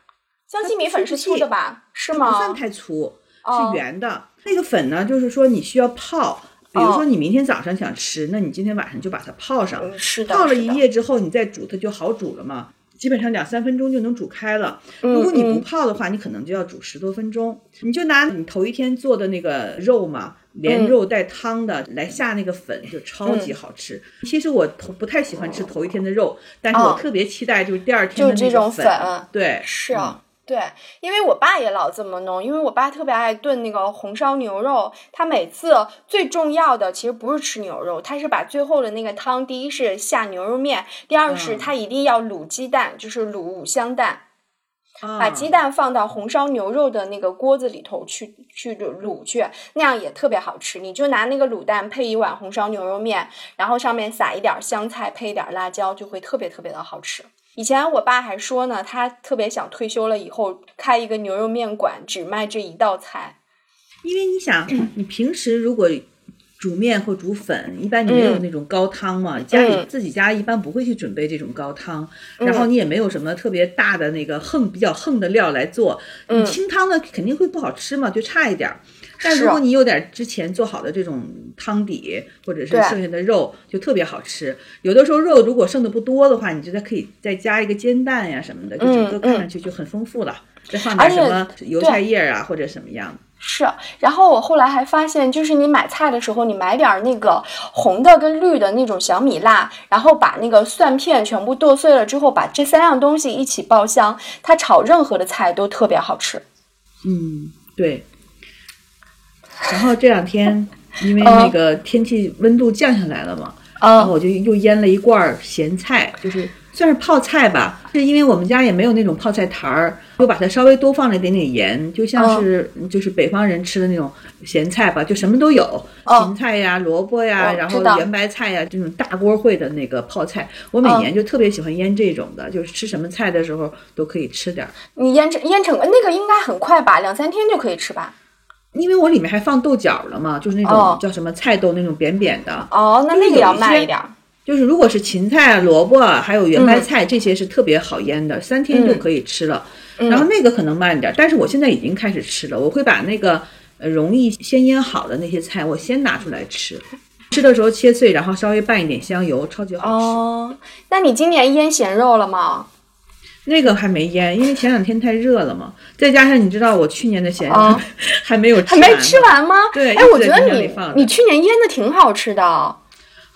江西米粉是粗的吧？是吗不算？太粗，哦是圆的。那个粉呢，就是说你需要泡，比如哦说你明天早上想吃，那你今天晚上就把它泡上，嗯是的，泡了一夜之后，你再煮它就好煮了嘛。基本上两三分钟就能煮开了。如果你不嗯泡的话，你可能就要煮十多分钟。你就拿你头一天做的那个肉嘛，连嗯肉带汤的来下那个粉，就超级好吃。其实我头不太喜欢吃头一天的肉，但是我哦。特别期待就是第二天就的那个这种粉。对，是啊。对，因为我爸也老这么弄，因为我爸特别爱炖那个红烧牛肉。他每次最重要的其实不是吃牛肉，他是把最后的那个汤，第一是下牛肉面，第二是他一定要卤鸡蛋，就是卤五香蛋，把鸡蛋放到红烧牛肉的那个锅子里头去去卤去，那样也特别好吃。你就拿那个卤蛋配一碗红烧牛肉面，然后上面撒一点香菜，配一点辣椒，就会特别特别的好吃。以前我爸还说呢，他特别想退休了以后开一个牛肉面馆，只卖这一道菜。因为你想，你平时如果煮面或煮粉，一般你没有那种高汤嘛，家里自己家一般不会去准备这种高汤，然后你也没有什么特别大的那个横比较横的料来做，你清汤呢肯定会不好吃嘛，就差一点儿。但如果你有点之前做好的这种汤底，或者是剩下的肉，就特别好吃。有的时候肉如果剩的不多的话，你觉得可以再加一个煎蛋呀什么的，就整个看上去就很丰富了。再放点什么油菜叶啊或者什么样。是，然后我后来还发现，就是你买菜的时候，你买点那个红的跟绿的那种小米辣，然后把那个蒜片全部剁碎了之后，把这三样东西一起爆香，它炒任何的菜都特别好吃。嗯，对。然后这两天，因为那个天气温度降下来了嘛，然后我就又腌了一罐咸菜，就是算是泡菜吧。是因为我们家也没有那种泡菜坛儿，就把它稍微多放了一点点盐，就像是就是北方人吃的那种咸菜吧，就什么都有，芹菜呀、萝卜呀，然后圆白菜呀，这种大锅烩的那个泡菜。我每年就特别喜欢腌这种的，就是吃什么菜的时候都可以吃点儿。你腌成腌成那个应该很快吧，两三天就可以吃吧。因为我里面还放豆角了嘛，就是那种叫什么菜豆那种扁扁的。哦，那那个要慢一点。就是如果是芹菜、萝卜还有圆白菜这些是特别好腌的，三天就可以吃了。然后那个可能慢一点，但是我现在已经开始吃了。我会把那个容易先腌好的那些菜，我先拿出来吃。吃的时候切碎，然后稍微拌一点香油，超级好吃。哦，那你今年腌咸肉了吗？那个还没腌，因为前两天太热了嘛，再加上你知道我去年的咸肉 还没有吃完，还没吃完吗？对，哎，我觉得你你去年腌的挺好吃的，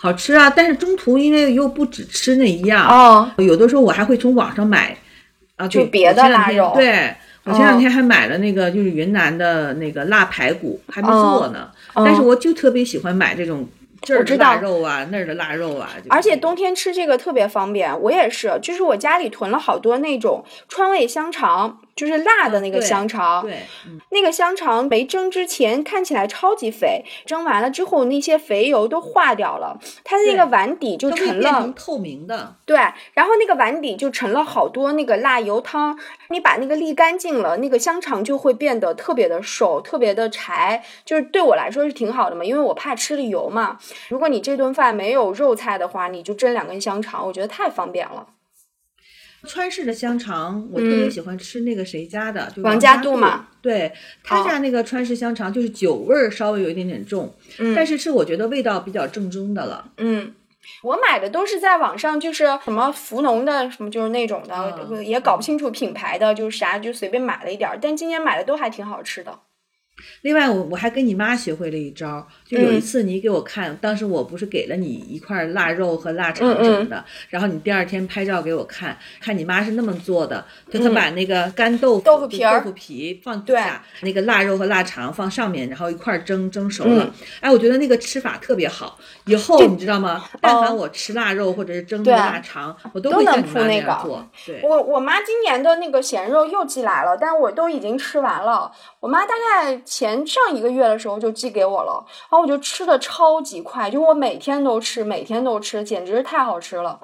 好吃啊！但是中途因为又不只吃那一样哦，有的时候我还会从网上买啊，就别的腊肉。对，我前两天还买了那个就是云南的那个腊排骨，还没做呢，但是我就特别喜欢买这种。这儿的腊肉啊，那儿的腊肉啊，而且冬天吃这个特别方便。我也是，就是我家里囤了好多那种川味香肠。就是辣的那个香肠，对，那个香肠没蒸之前看起来超级肥，蒸完了之后那些肥油都化掉了，它的那个碗底就成了透明的。对，然后那个碗底就成了好多那个辣油汤，你把那个沥干净了，那个香肠就会变得特别的瘦，特别的柴，就是对我来说是挺好的嘛，因为我怕吃了油嘛。如果你这顿饭没有肉菜的话，你就蒸两根香肠，我觉得太方便了。川式的香肠，我特别喜欢吃那个谁家的，就王家渡嘛。对他家那个川式香肠，就是酒味儿稍微有一点点重，但是是我觉得味道比较正宗的了。嗯，我买的都是在网上，就是什么福农的，什么就是那种的，也搞不清楚品牌的，就是啥就随便买了一点儿，但今年买的都还挺好吃的。另外，我我还跟你妈学会了一招，就有一次你给我看，当时我不是给了你一块腊肉和腊肠什么的，然后你第二天拍照给我看，看你妈是那么做的，就她把那个干豆腐、豆腐皮、豆腐皮放底下，那个腊肉和腊肠放上面，然后一块蒸蒸熟了。哎，我觉得那个吃法特别好。以后你知道吗？但凡我吃腊肉或者是蒸的腊肠，我都会像你妈那样做。对，我我妈今年的那个咸肉又寄来了，但我都已经吃完了。我妈大概前上一个月的时候就寄给我了，然后我就吃的超级快，就我每天都吃，每天都吃，简直是太好吃了。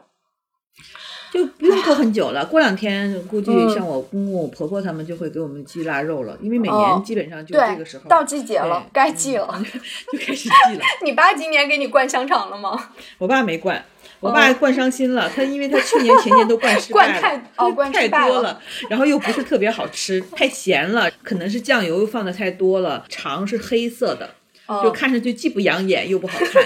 就不用过很久了，过两天估计像我公公、婆婆他们就会给我们寄腊肉了，因为每年基本上就这个时候到季节了，该寄了，就开始 寄了。你爸今年给你灌香肠了吗？我爸没灌，我爸灌伤心了，他因为他去年前年都灌失败了，哦，灌太多了，然后又不是特别好吃，太咸了，可能是酱油放的太多了，肠是黑色的。就看上去既不养眼又不好看，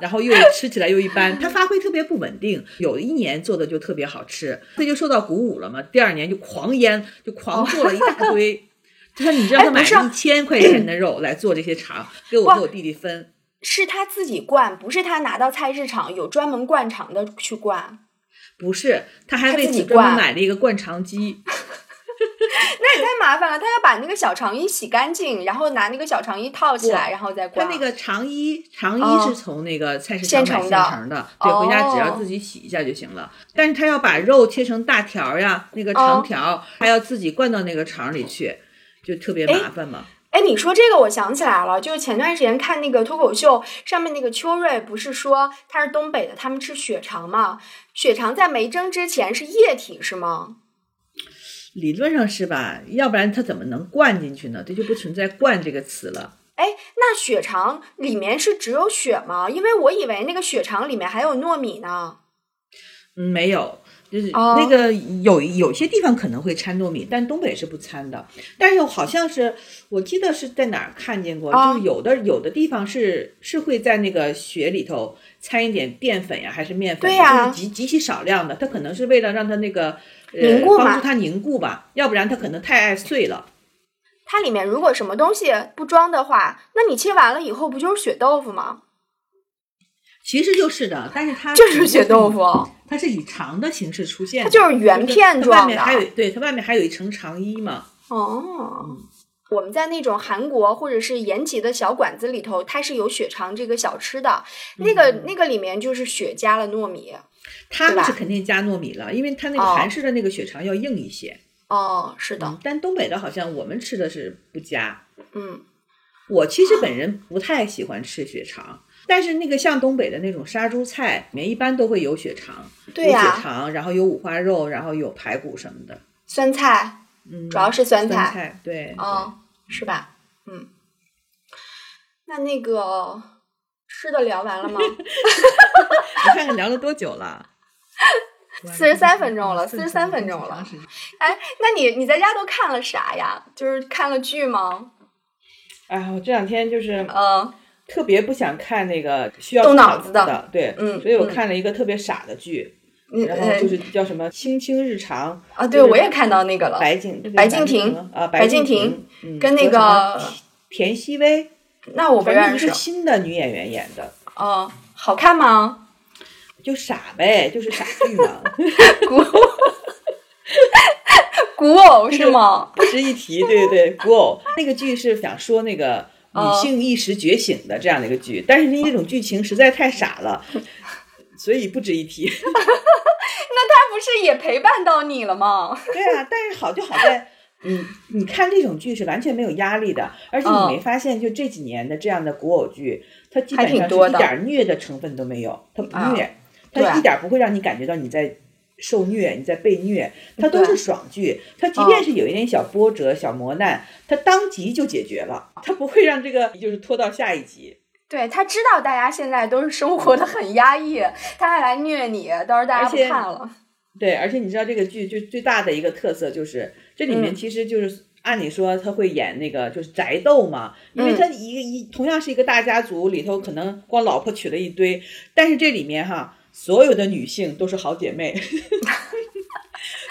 然后又吃起来又一般。它发挥特别不稳定，有一年做的就特别好吃，他就受到鼓舞了嘛。第二年就狂腌，就狂做了一大堆。他说：“你知道他买了一千块钱的肉来做这些肠，给我和我弟弟分。”是他自己灌，不是他拿到菜市场有专门灌肠的去灌。不是，他还为此专门买了一个灌肠机。那也太麻烦了，他要把那个小长衣洗干净，然后拿那个小长衣套起来，然后再挂。他那个长衣，长哦衣是从那个菜市场买现现成的对，回家只要哦自己洗一下就行了。但是他要把肉切成大条儿呀，那个长哦条，还要自己灌到那个肠里去，就特别麻烦嘛。哎，你说这个我想起来了，就是前段时间看那个脱口秀，上面那个秋瑞不是说他是东北的，他们吃血肠嘛？血肠在没蒸之前是液体是吗？理论上是吧？要不然它怎么能灌进去呢？这就不存在“灌”这个词了。哎，那血肠里面是只有血吗？因为我以为那个血肠里面还有糯米呢。嗯，没有，就是哦那个有有些地方可能会掺糯米，但东北是不掺的。但是好像是我记得是在哪儿看见过，哦就是有的有的地方是是会在那个血里头掺一点淀粉呀，还是面粉，对呀就是极极其少量的，它可能是为了让它那个呃凝固嘛帮助它凝固吧，要不然它可能太爱碎了。它里面如果什么东西不装的话，那你切完了以后不就是血豆腐吗？其实就是的，但是它就是血豆腐，它是以肠的形式出现的，它就是圆片状的。面还有对它外面还有一层肠衣嘛。哦，我们在那种韩国或者是延吉的小馆子里头，它是有血肠这个小吃的，那个那个里面就是血加了糯米。他们是肯定加糯米了，因为它那个哦韩式的那个血肠要硬一些。哦，是的，嗯，但东北的好像我们吃的是不加。嗯，我其实本人不太喜欢吃血肠，但是那个像东北的那种杀猪菜里面一般都会有血肠，有血肠，然后有五花肉，然后有排骨什么的。酸菜嗯，主要是酸酸菜对。哦，是吧？嗯，那那个吃的聊完了吗？你看看聊了多久了？43分钟了四十三分钟了哎，那你你在家都看了啥呀？就是看了剧吗？哎，我这两天就是嗯，特别不想看那个需要动脑脑子的的，对，嗯所以我嗯看了一个特别傻的剧，然后就是叫什么《青青日常》啊，对，我也看到那个了。白敬白敬亭亭啊，白敬敬亭嗯跟那个田曦薇，那我不认识反正一个。新的女演员演的，哦，好看吗？就傻呗，就是傻剧嘛，古偶古偶是吗？不值一提，对对对，古偶那个剧是想说那个女哦性意识觉醒的这样的一个剧，但是那种剧情实在太傻了，所以不值一提。那他不是也陪伴到你了吗？对啊，但是好就好在，嗯你看这种剧是完全没有压力的，而且嗯你没发现，就这几年的这样的古偶剧，它基本上是一点虐的成分都没有，它不啊虐，对它一点不会让你感觉到你在受虐，你在被虐，它都是爽剧，它即便嗯是有一点小波折、小磨难，它当即就解决了，它不会让这个就是拖到下一集。对他知道大家现在都是生活的很压抑，他还来虐你，到时候大家不看了。对，而且你知道这个剧就最大的一个特色就是，这里面嗯其实就是、按理说他会演那个就是宅斗嘛，因为嗯他一个一同样是一个大家族里头，可能光老婆娶了一堆，但是这里面哈，所有的女性都是好姐妹，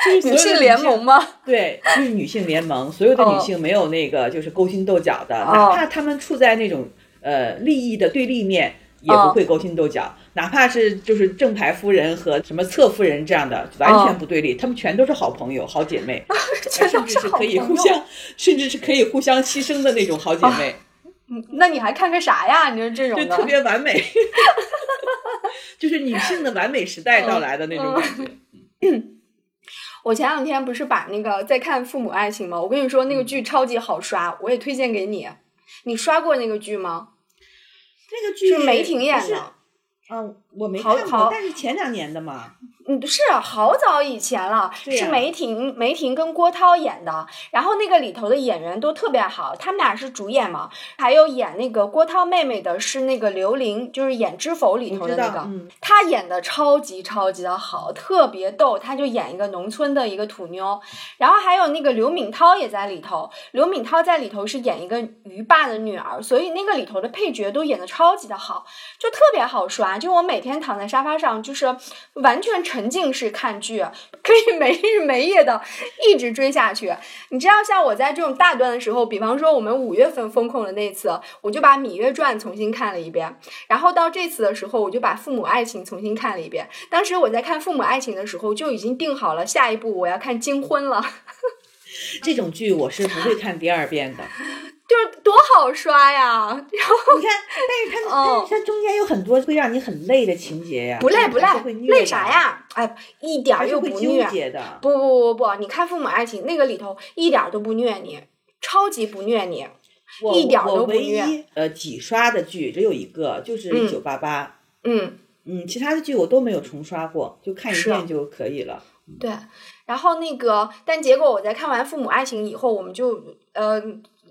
就是女性联盟吗？对，就是女性联盟，所有的哦。女性没有那个就是勾心斗角的，哦。哪怕她们处在那种呃利益的对立面，也哦不会勾心斗角。哪怕是就是正牌夫人和什么侧夫人这样的，完全不对立，她们全都是好朋友、好姐妹，甚至是可以互相，甚至是可以互相牺牲的那种好姐妹，嗯那你还看个啥呀？你说这种的，就特别完美，就是女性的完美时代到来的那种感觉。我前两天不是把那个在看《父母爱情》吗？我跟你说那个剧超级好刷，我也推荐给你。你刷过那个剧吗？那个剧是梅婷演的。嗯，我没看过，但是前两年的嘛。嗯，是好早以前了，是梅婷梅婷跟郭涛演的，然后那个里头的演员都特别好，他们俩是主演嘛，还有演那个郭涛妹妹的是那个刘琳，就是演《知否》里头的那个，嗯，她演的超级超级的好，特别逗，她就演一个农村的一个土妞，然后还有那个刘敏涛也在里头，刘敏涛在里头是演一个鱼霸的女儿，所以那个里头的配角都演的超级的好，就特别好刷，就我每天躺在沙发上，就是完全沉浸式看剧，可以没日没夜的一直追下去。你知道，像我在这种大段的时候，比方说我们五月份封控的那次，我就把《芈月传》重新看了一遍，然后到这次的时候，我就把《父母爱情》重新看了一遍。当时我在看《父母爱情》的时候，就已经定好了下一步我要看《金婚》了。这种剧我是不会看第二遍的。就是多好刷呀！然后你看，但是它，但是它中间有很多会让你很累的情节呀。不累不累，累啥呀？哎，一点又不虐。不不不不不，你看《父母爱情》那个里头一点都不虐你，超级不虐你，一点都不虐。呃，几刷的剧只有一个，就是《一九八八》。嗯嗯，其他的剧我都没有重刷过，就看一遍就可以了。对，然后那个，但结果我在看完《父母爱情》以后，我们就呃。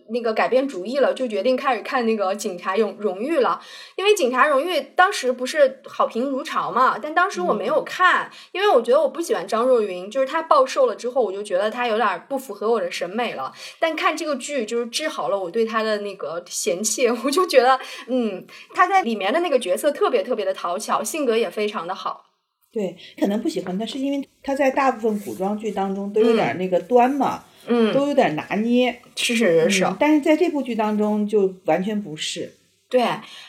那个改变主意了，就决定开始看那个《警察荣荣誉》了。因为《警察荣誉》当时不是好评如潮嘛，但当时我没有看，因为我觉得我不喜欢张若昀，就是他暴瘦了之后，我就觉得他有点不符合我的审美了。但看这个剧，就是治好了我对他的那个嫌弃，我就觉得，嗯，他在里面的那个角色特别特别的讨巧，性格也非常的好。对，可能不喜欢他，是因为他在大部分古装剧当中都有点那个端嘛。嗯，都有点拿捏，是是是是，但是在这部剧当中就完全不是。对，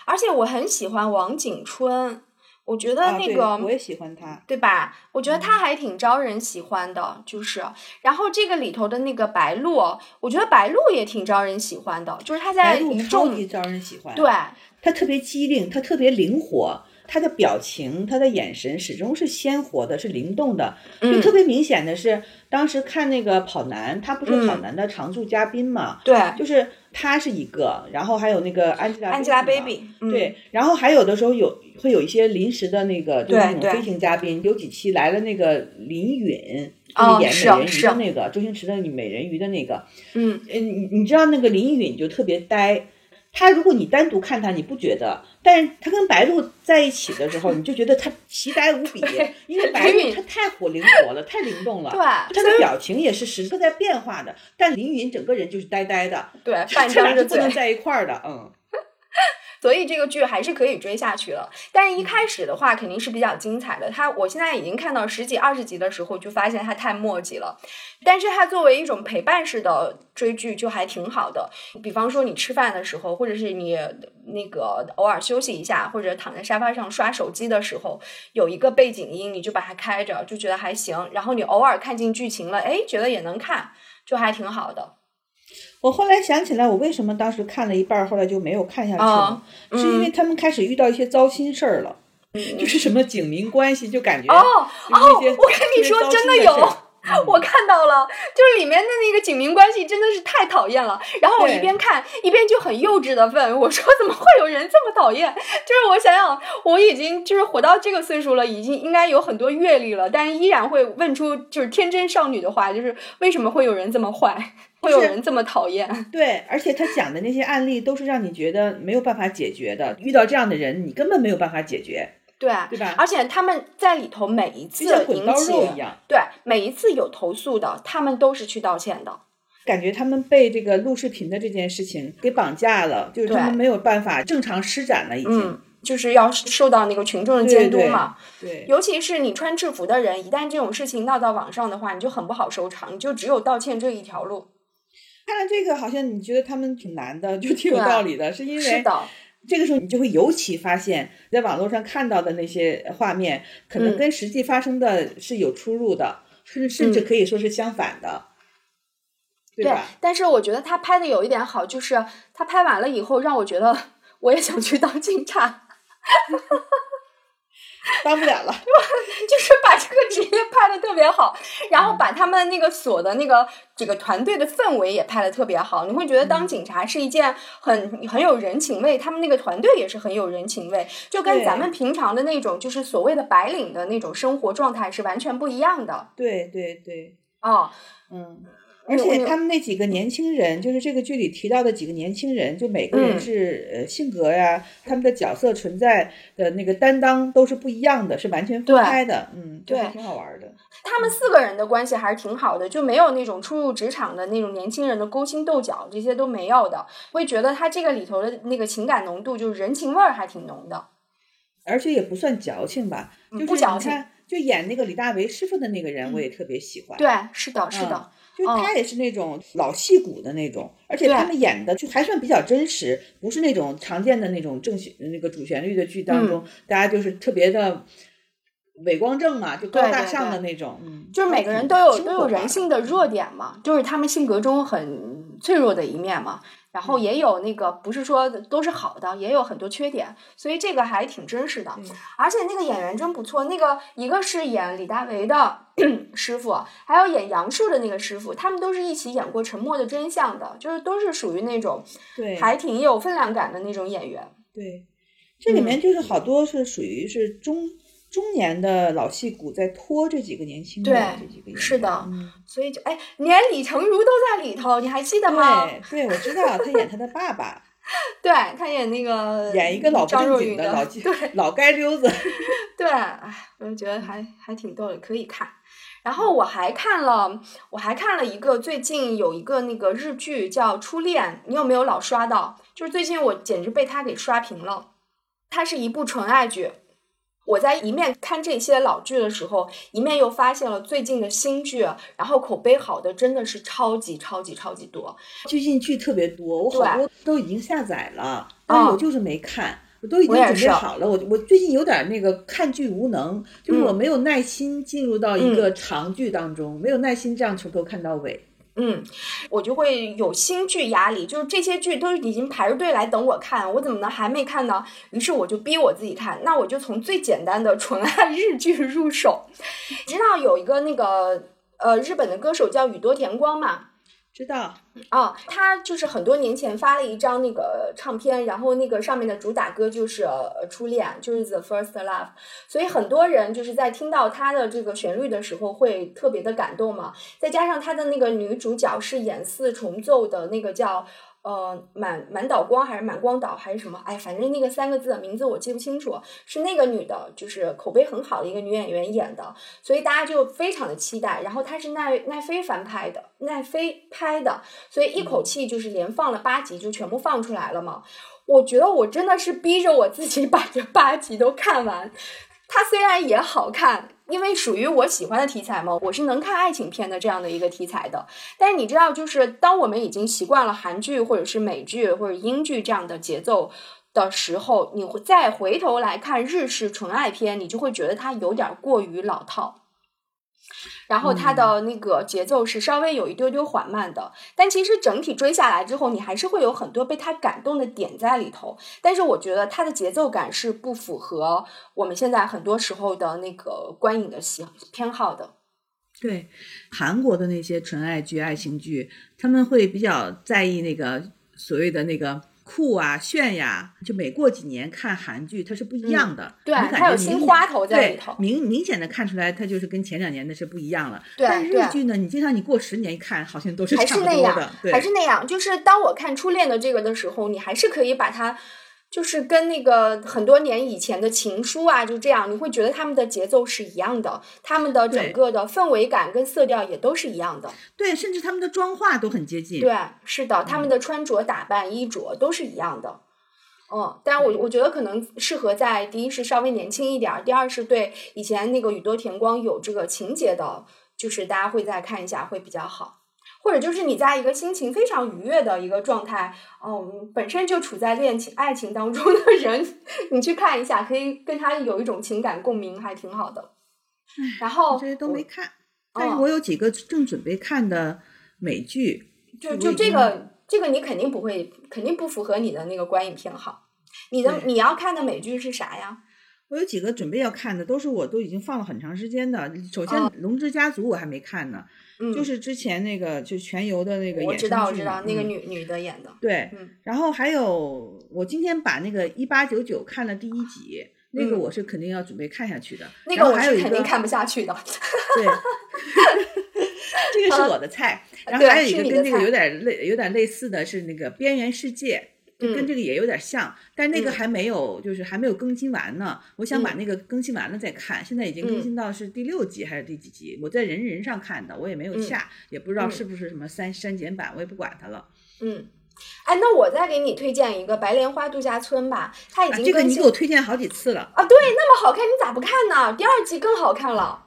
而且我很喜欢王景春，我觉得那个我也喜欢他，对吧？我觉得他还挺招人喜欢的，就是。然后这个里头的那个白鹿，我觉得白鹿也挺招人喜欢的，就是他在一超级招人喜欢，对，他特别机灵，他特别灵活。他的表情，他的眼神始终是鲜活的，是灵动的。就特别明显的是，当时看那个跑男，他不是跑男的常驻嘉宾嘛？对，就是他是一个，然后还有那个 Angelababy，对，然后还有的时候有会有一些临时的那个就是那种飞行嘉宾，有几期来了那个林允，就是演美人鱼的那个周星驰的美人鱼的那个，嗯，你你知道那个林允就特别呆。他如果你单独看他，你不觉得？但是他跟白鹿在一起的时候，你就觉得他奇呆无比，因为白鹿他太活灵活了，太灵动了。对，他的表情也是时刻在变化的。但凌云整个人就是呆呆的。对，这俩是不能在一块儿的。嗯。所以这个剧还是可以追下去了，但是一开始的话肯定是比较精彩的。它我现在已经看到十几、二十集的时候，就发现它太墨迹了。但是它作为一种陪伴式的追剧，就还挺好的。比方说你吃饭的时候，或者是你那个偶尔休息一下，或者躺在沙发上刷手机的时候，有一个背景音，你就把它开着，就觉得还行。然后你偶尔看进剧情了，哎，觉得也能看，就还挺好的。我后来想起来，我为什么当时看了一半，后来就没有看下去了？是因为他们开始遇到一些糟心事儿了，就是什么警民关系，就感觉哦哦，我跟你说，真的有。我看到了，就是里面的那个警民关系真的是太讨厌了。然后我一边看一边就很幼稚的问我说：“怎么会有人这么讨厌？” 就是我想想，我已经就是活到这个岁数了，已经应该有很多阅历了，但是依然会问出就是天真少女的话，就是为什么会有人这么坏，会有人这么讨厌？对，而且他讲的那些案例都是让你觉得没有办法解决的，遇到这样的人你根本没有办法解决。对，对吧？而且他们在里头每一次引起，对每一次有投诉的，他们都是去道歉的。感觉他们被这个录视频的这件事情给绑架了，就是他们没有办法正常施展了，已经就是要受到那个群众的监督嘛。对，尤其是你穿制服的人，一旦这种事情闹到网上的话，你就很不好收场，你就只有道歉这一条路。看了这个，好像你觉得他们挺难的，就挺有道理的，是因为是的。这个时候，你就会尤其发现，在网络上看到的那些画面，可能跟实际发生的是有出入的，甚至甚至可以说是相反的，对吧？但是我觉得他拍的有一点好，就是他拍完了以后，让我觉得我也想去当警察。当不了了，就是把这个职业拍的特别好，然后把他们那个所的那个这个团队的氛围也拍的特别好，你会觉得当警察是一件很很有人情味，他们那个团队也是很有人情味，就跟咱们平常的那种就是所谓的白领的那种生活状态是完全不一样的。对对对，哦，嗯。而且他们那几个年轻人，就是这个剧里提到的几个年轻人，就每个人是呃性格呀，他们的角色存在的那个担当都是不一样的，是完全分开的。嗯，对，挺好玩的。他们四个人的关系还是挺好的，就没有那种初入职场的那种年轻人的勾心斗角，这些都没有的。会觉得他这个里头的那个情感浓度，就是人情味儿还挺浓的，而且也不算矫情吧，不矫情。就演那个李大为师傅的那个人，我也特别喜欢。对，是的，是的。就他也是那种老戏骨的那种，而且他们演的就还算比较真实，不是那种常见的那种正旋那个主旋律的剧当中，大家就是特别的伪光正嘛，就高大上的那种，嗯，就是每个人都有都有人性的弱点嘛，就是他们性格中很脆弱的一面嘛。然后也有那个不是说都是好的，也有很多缺点，所以这个还挺真实的。而且那个演员真不错，那个一个是演李大为的 师傅，还有演杨树的那个师傅，他们都是一起演过《沉默的真相》的，就是都是属于那种对还挺有分量感的那种演员。对，这里面就是好多是属于是中。中年的老戏骨在拖这几个年轻的这几个演员，是的，所以就哎，连李成儒都在里头，你还记得吗？对，对，我知道，他演他的爸爸，对他演那个 演一个老不正经的老对老街溜子，对，哎，我就觉得还还挺逗的，可以看。然后我还看了，我还看了一个最近有一个那个日剧叫《初恋》，你有没有老刷到？就是最近我简直被他给刷屏了，它是一部纯爱剧。我在一面看这些老剧的时候，一面又发现了最近的新剧，然后口碑好的真的是超级超级超级多。最近剧特别多，我好多都已经下载了，但是我就是没看。我都已经准备好了，我我最近有点那个看剧无能，就是我没有耐心进入到一个长剧当中，没有耐心这样从头看到尾。嗯，我就会有新剧压力，就是这些剧都已经排着队来等我看，我怎么能还没看呢？于是我就逼我自己看，那我就从最简单的纯爱日剧入手。知道有一个那个呃日本的歌手叫宇多田光嘛？知道哦，他就是很多年前发了一张那个唱片，然后那个上面的主打歌就是初恋，就是 The First Love，所以很多人就是在听到他的这个旋律的时候会特别的感动嘛。再加上他的那个女主角是演四重奏的那个叫。呃，满满岛光还是满光岛还是什么？哎，反正那个三个字的名字我记不清楚。是那个女的，就是口碑很好的一个女演员演的，所以大家就非常的期待。然后她是奈奈飞翻拍的，奈飞拍的，所以一口气就是连放了八集，就全部放出来了嘛。我觉得我真的是逼着我自己 把这八集都看完。它虽然也好看，因为属于我喜欢的题材嘛，我是能看爱情片的这样的一个题材的。但是你知道，就是当我们已经习惯了韩剧或者是美剧或者英剧这样的节奏的时候，你会再回头来看日式纯爱片，你就会觉得它有点过于老套。然后它的那个节奏是稍微有一丢丢缓慢的，但其实整体追下来之后，你还是会有很多被它感动的点在里头。但是我觉得它的节奏感是不符合我们现在很多时候的那个观影的喜偏好的。对，韩国的那些纯爱剧、爱情剧，他们会比较在意那个所谓的那个。酷啊，炫呀！就每过几年看韩剧，它是不一样的。对，它有新花头在里头，明明显的看出来，它就是跟前两年的是不一样了。对，但日剧呢，你经常你过十年一看，好像都是差不多的。对，还是那样。就是当我看初恋的这个的时候，你还是可以把它。就是跟那个很多年以前的情书啊，就这样，你会觉得他们的节奏是一样的，他们的整个的氛围感跟色调也都是一样的。对，甚至他们的妆化都很接近。对，是的，他们的穿着打扮、衣着都是一样的。嗯，但我我觉得可能适合在第一是稍微年轻一点，第二是对以前那个宇多田光有这个情节的，就是大家会再看一下会比较好。或者就是你在一个心情非常愉悦的一个状态，嗯，本身就处在恋情、爱情当中的人，你去看一下，可以跟他有一种情感共鸣，还挺好的。然后这些都没看，但是我有几个正准备看的美剧。就就这个，这个你肯定不会，肯定不符合你的那个观影偏好。你的你要看的美剧是啥呀？我有几个准备要看的，都是我都已经放了很长时间的。首先，《龙之家族》我还没看呢。就是之前那个，就全游的那个，我知道，我知道那个女女的演的。对，然后还有，我今天把那个一八九九看了第一集，那个我是肯定要准备看下去的。那个我是肯定看不下去的。对，这个是我的菜。然后还有一个跟这个有点类、有点类似的是那个《边缘世界》。就跟这个也有点像，但那个还没有，就是还没有更新完呢。我想把那个更新完了再看。现在已经更新到是第六集还是第几集？我在人人上看的，我也没有下，也不知道是不是什么删删减版，我也不管它了。嗯，哎，那我再给你推荐一个《白莲花度假村》吧，它已经这个你给我推荐好几次了啊。对，那么好看，你咋不看呢？第二季更好看了。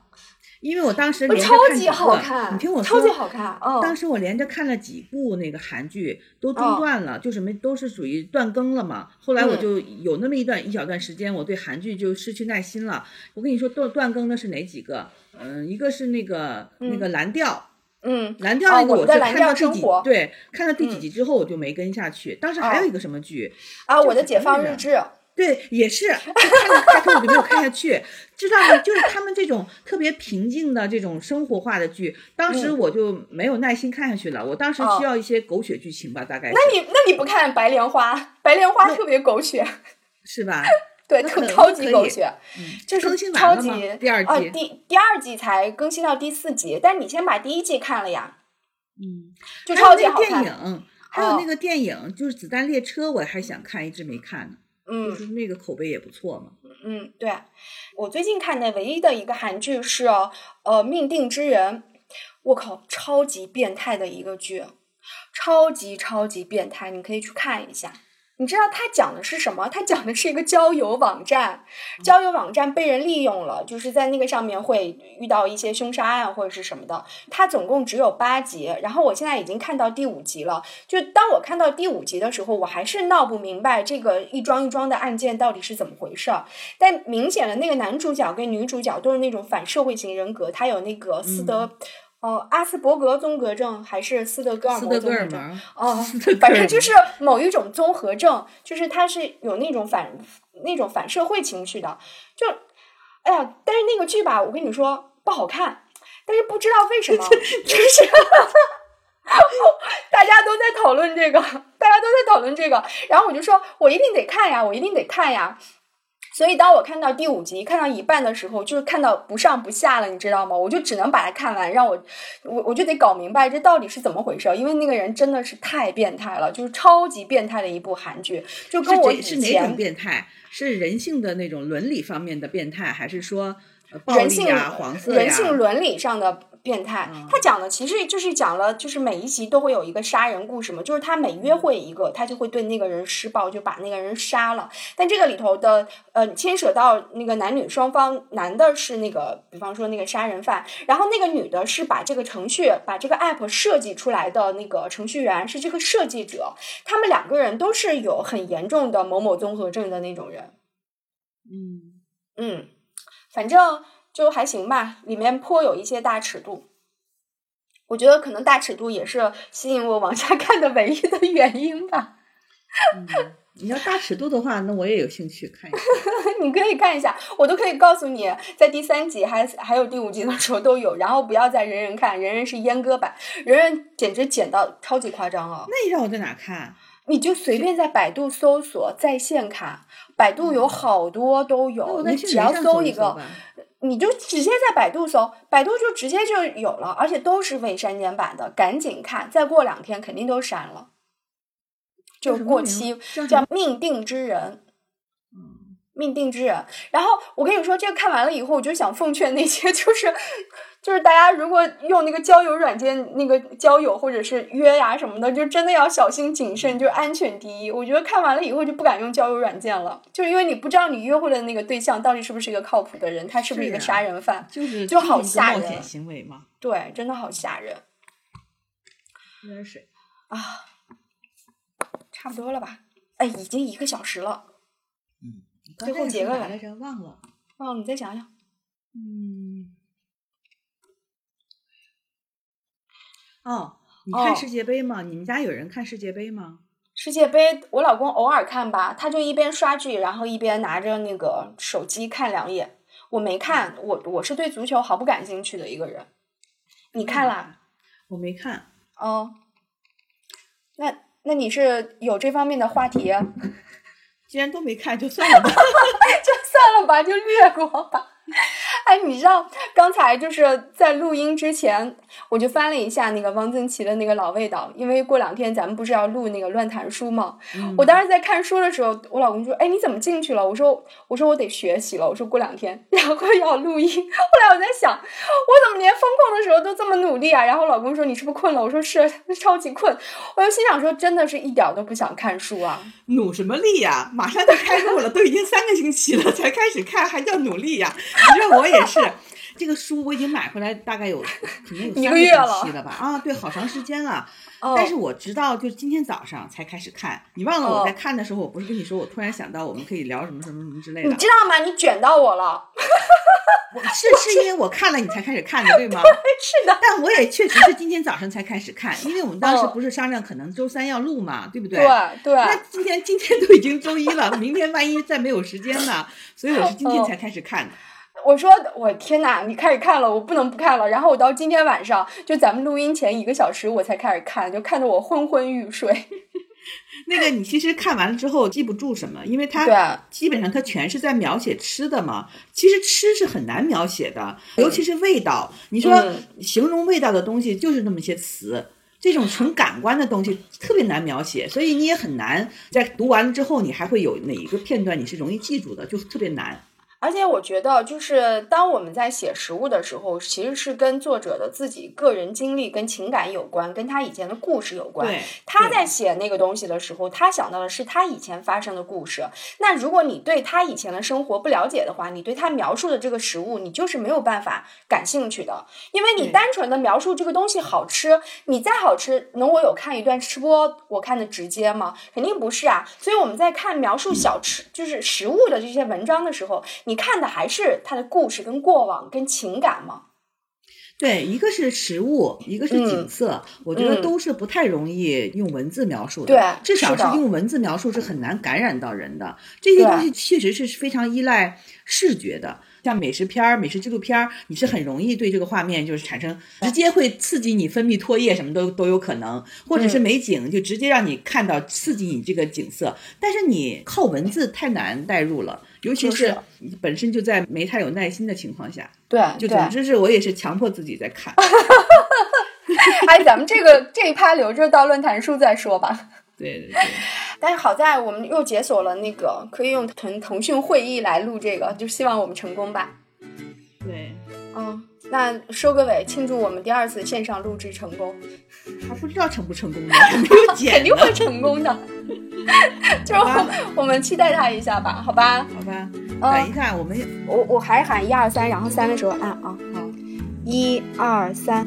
因为我当时连着超级看几个好看，你听我说，超级好看。哦，当时我连着看了几部那个韩剧，都中哦断了，就什么都是属于断更了嘛。后来我嗯就有那么一段一小段时间，我对韩剧就失去耐心了。我跟你说，断断更的是哪几个？嗯，一个是那个那个蓝调，嗯，蓝调那个哦我们的是蓝调看到第几生活对，看到第几嗯集之后我就没跟下去。当时还有哦一个什么剧？啊，我的解放日志。对，也是就看了开头我就没有看下去，知道吗？就是他们这种特别平静的这种生活化的剧，当时嗯我就没有耐心看下去了。我当时哦需要一些狗血剧情吧，大概那你那你不看白莲花？白莲花特别狗血，是吧？对，特超级狗血，嗯，就是超级吗第二啊，季第第二季才更新到第四集，但你先把第一季看了呀，嗯，就还有超级好看那个电。影，还有哦那个电影就是《子弹列车》，我还想看，一直没看呢。就嗯是那个口碑也不错嘛。嗯，对，我最近看的唯一的一个韩剧是呃《命定之人》，我靠，超级变态的一个剧，超级超级变态，你可以去看一下。你知道它讲的是什么？它讲的是一个交友网站，交友网站被人利用了，就是在那个上面会遇到一些凶杀案或者是什么的。它总共只有八集，然后我现在已经看到第五集了。就当我看到第五集的时候，我还是闹不明白这个一桩一桩的案件到底是怎么回事儿。但明显的那个男主角跟女主角都是那种反社会型人格，他有那个斯德。呃，阿斯伯格综合症还是斯德哥尔摩综合症？哦反正就是某一种综合症，就是他是有那种反那种反社会情绪的，就，哎呀，但是那个剧吧，我跟你说不好看，但是不知道为什么，就是 大家都在讨论这个，大家都在讨论这个，然后我就说我一定得看呀，我一定得看呀。所以当我看到第五集看到一半的时候，就是看到不上不下了，你知道吗？我就只能把它看完，让我我我就得搞明白这到底是怎么回事儿，因为那个人真的是太变态了，就是超级变态的一部韩剧，就跟我以是哪是哪种前变态？是人性的那种伦理方面的变态，还是说人性呀、黄色呀？人性伦理上的变态。嗯他讲的其实就是讲了，就是每一集都会有一个杀人故事嘛，就是他每约会一个，他就会对那个人施暴，就把那个人杀了。但这个里头的呃，牵扯到那个男女双方，男的是那个，比方说那个杀人犯，然后那个女的是把这个程序、把这个 app 设计出来的那个程序员，是这个设计者。他们两个人都是有很严重的某某综合症的那种人。嗯，嗯，反正就还行吧，里面颇有一些大尺度。我觉得可能大尺度也是吸引我往下看的唯一的原因吧。嗯你要大尺度的话，那我也有兴趣看一下。你可以看一下，我都可以告诉你，在第三集还还有第五集的时候都有。然后不要在人人看，人人是阉割版，人人简直剪到超级夸张哦！那你让我在哪看？你就随便在百度搜索在线看，百度有好多都有，你只要搜搜一个，吧。你就直接在百度搜，百度就直接就有了，而且都是未删减版的，赶紧看，再过两天肯定都删了，就过期，叫命定之人。命定之人，然后我跟你说，这个看完了以后，我就想奉劝那些 就是就是大家如果用那个交友软件那个交友或者是约呀什么的，就真的要小心谨慎，就安全第一。我觉得看完了以后就不敢用交友软件了，就是因为你不知道你约会的那个对象到底是不是一个靠谱的人，他是不是一个杀人犯，就是就好吓人冒险行为嘛。对，真的好吓人喝点水。啊！差不多了吧？哎，已经一个小时了，最后结个尾来着，忘了。哦，你再想想。哦，你哦看世界杯吗？你们家有人看世界杯吗？世界杯，我老公偶尔看吧，他就一边刷剧，然后一边拿着那个手机看两眼。我没看，我我是对足球毫不感兴趣的一个人。你看啦？我没看。哦，那那你是有这方面的话题，就 既然都没看，就算了吧。就算了吧，就略过吧。哎，你知道刚才就是在录音之前，我就翻了一下那个汪曾祺的那个老味道，因为过两天咱们不是要录那个乱谈书嘛。我当时在看书的时候，我老公说：“哎，你怎么进去了？”我说：“我说我得学习了。”我说过两天，然后要录音。后来我在想，我怎么连风控的时候都这么努力啊？然后老公说：“你是不是困了？”我说：“是，超级困。”我就心想说：“真的是一点都不想看书啊。”努什么力呀？马上就开录了，都已经三个星期了才开始看，还叫努力呀？你说我也是，这个书我已经买回来，大概有可能有一三个月了期了吧？啊，对，好长时间了。哦但是我直到就今天早上才开始看。你忘了我在哦看的时候，我不是跟你说，我突然想到我们可以聊什么什么什么之类的你。知道吗？你卷到我了。我是是因为我看了你才开始看的，对吗？是的，但我也确实是今天早上才开始看，因为我们当时哦不是商量可能周三要录嘛，对不对？对对。那今天今天都已经周一了，明天万一再没有时间呢？所以我是今天才开始看的。我说我天哪，你开始看了，我不能不看了。然后我到今天晚上，就咱们录音前一个小时我才开始看，就看得我昏昏欲睡。那个你其实看完了之后记不住什么，因为它基本上它全是在描写吃的嘛。其实吃是很难描写的，尤其是味道。你说嗯形容味道的东西就是那么些词。这种纯感官的东西特别难描写，所以你也很难在读完了之后，你还会有哪一个片段你是容易记住的，就特别难。而且我觉得，就是当我们在写食物的时候，其实是跟作者的自己个人经历跟情感有关，跟他以前的故事有关。对，他在写那个东西的时候，他想到的是他以前发生的故事。那如果你对他以前的生活不了解的话，你对他描述的这个食物，你就是没有办法感兴趣的，因为你单纯的描述这个东西好吃，你再好吃，能我有看一段吃播，我看的直接吗？肯定不是啊。所以我们在看描述小吃，就是食物的这些文章的时候，你看的还是它的故事、跟过往、跟情感吗。对，一个是食物，一个是景色，我觉得都是不太容易用文字描述的。对至少是用文字描述是很难感染到人的。这些东西确实是非常依赖视觉的。像美食片儿、美食纪录片儿，你是很容易对这个画面就是产生直接会刺激你分泌唾液，什么都都有可能，或者是嗯美景就直接让你看到刺激你这个景色。但是你靠文字太难代入了，尤其是是你本身就在没太有耐心的情况下。对，就总之是我也是强迫自己在看。哎，咱们这个这一趴留着到论坛书再说吧。对对对，但是好在我们又解锁了那个可以用腾腾讯会议来录这个，就希望我们成功吧。对，嗯，那收个尾，庆祝我们第二次线上录制成功，还不知道成不成功呢，没有剪，肯定会成功的。就好吧我们期待它一下吧，好吧？好吧？嗯等一下，我们我我还喊一二三，然后三的时候按啊，好。一二三。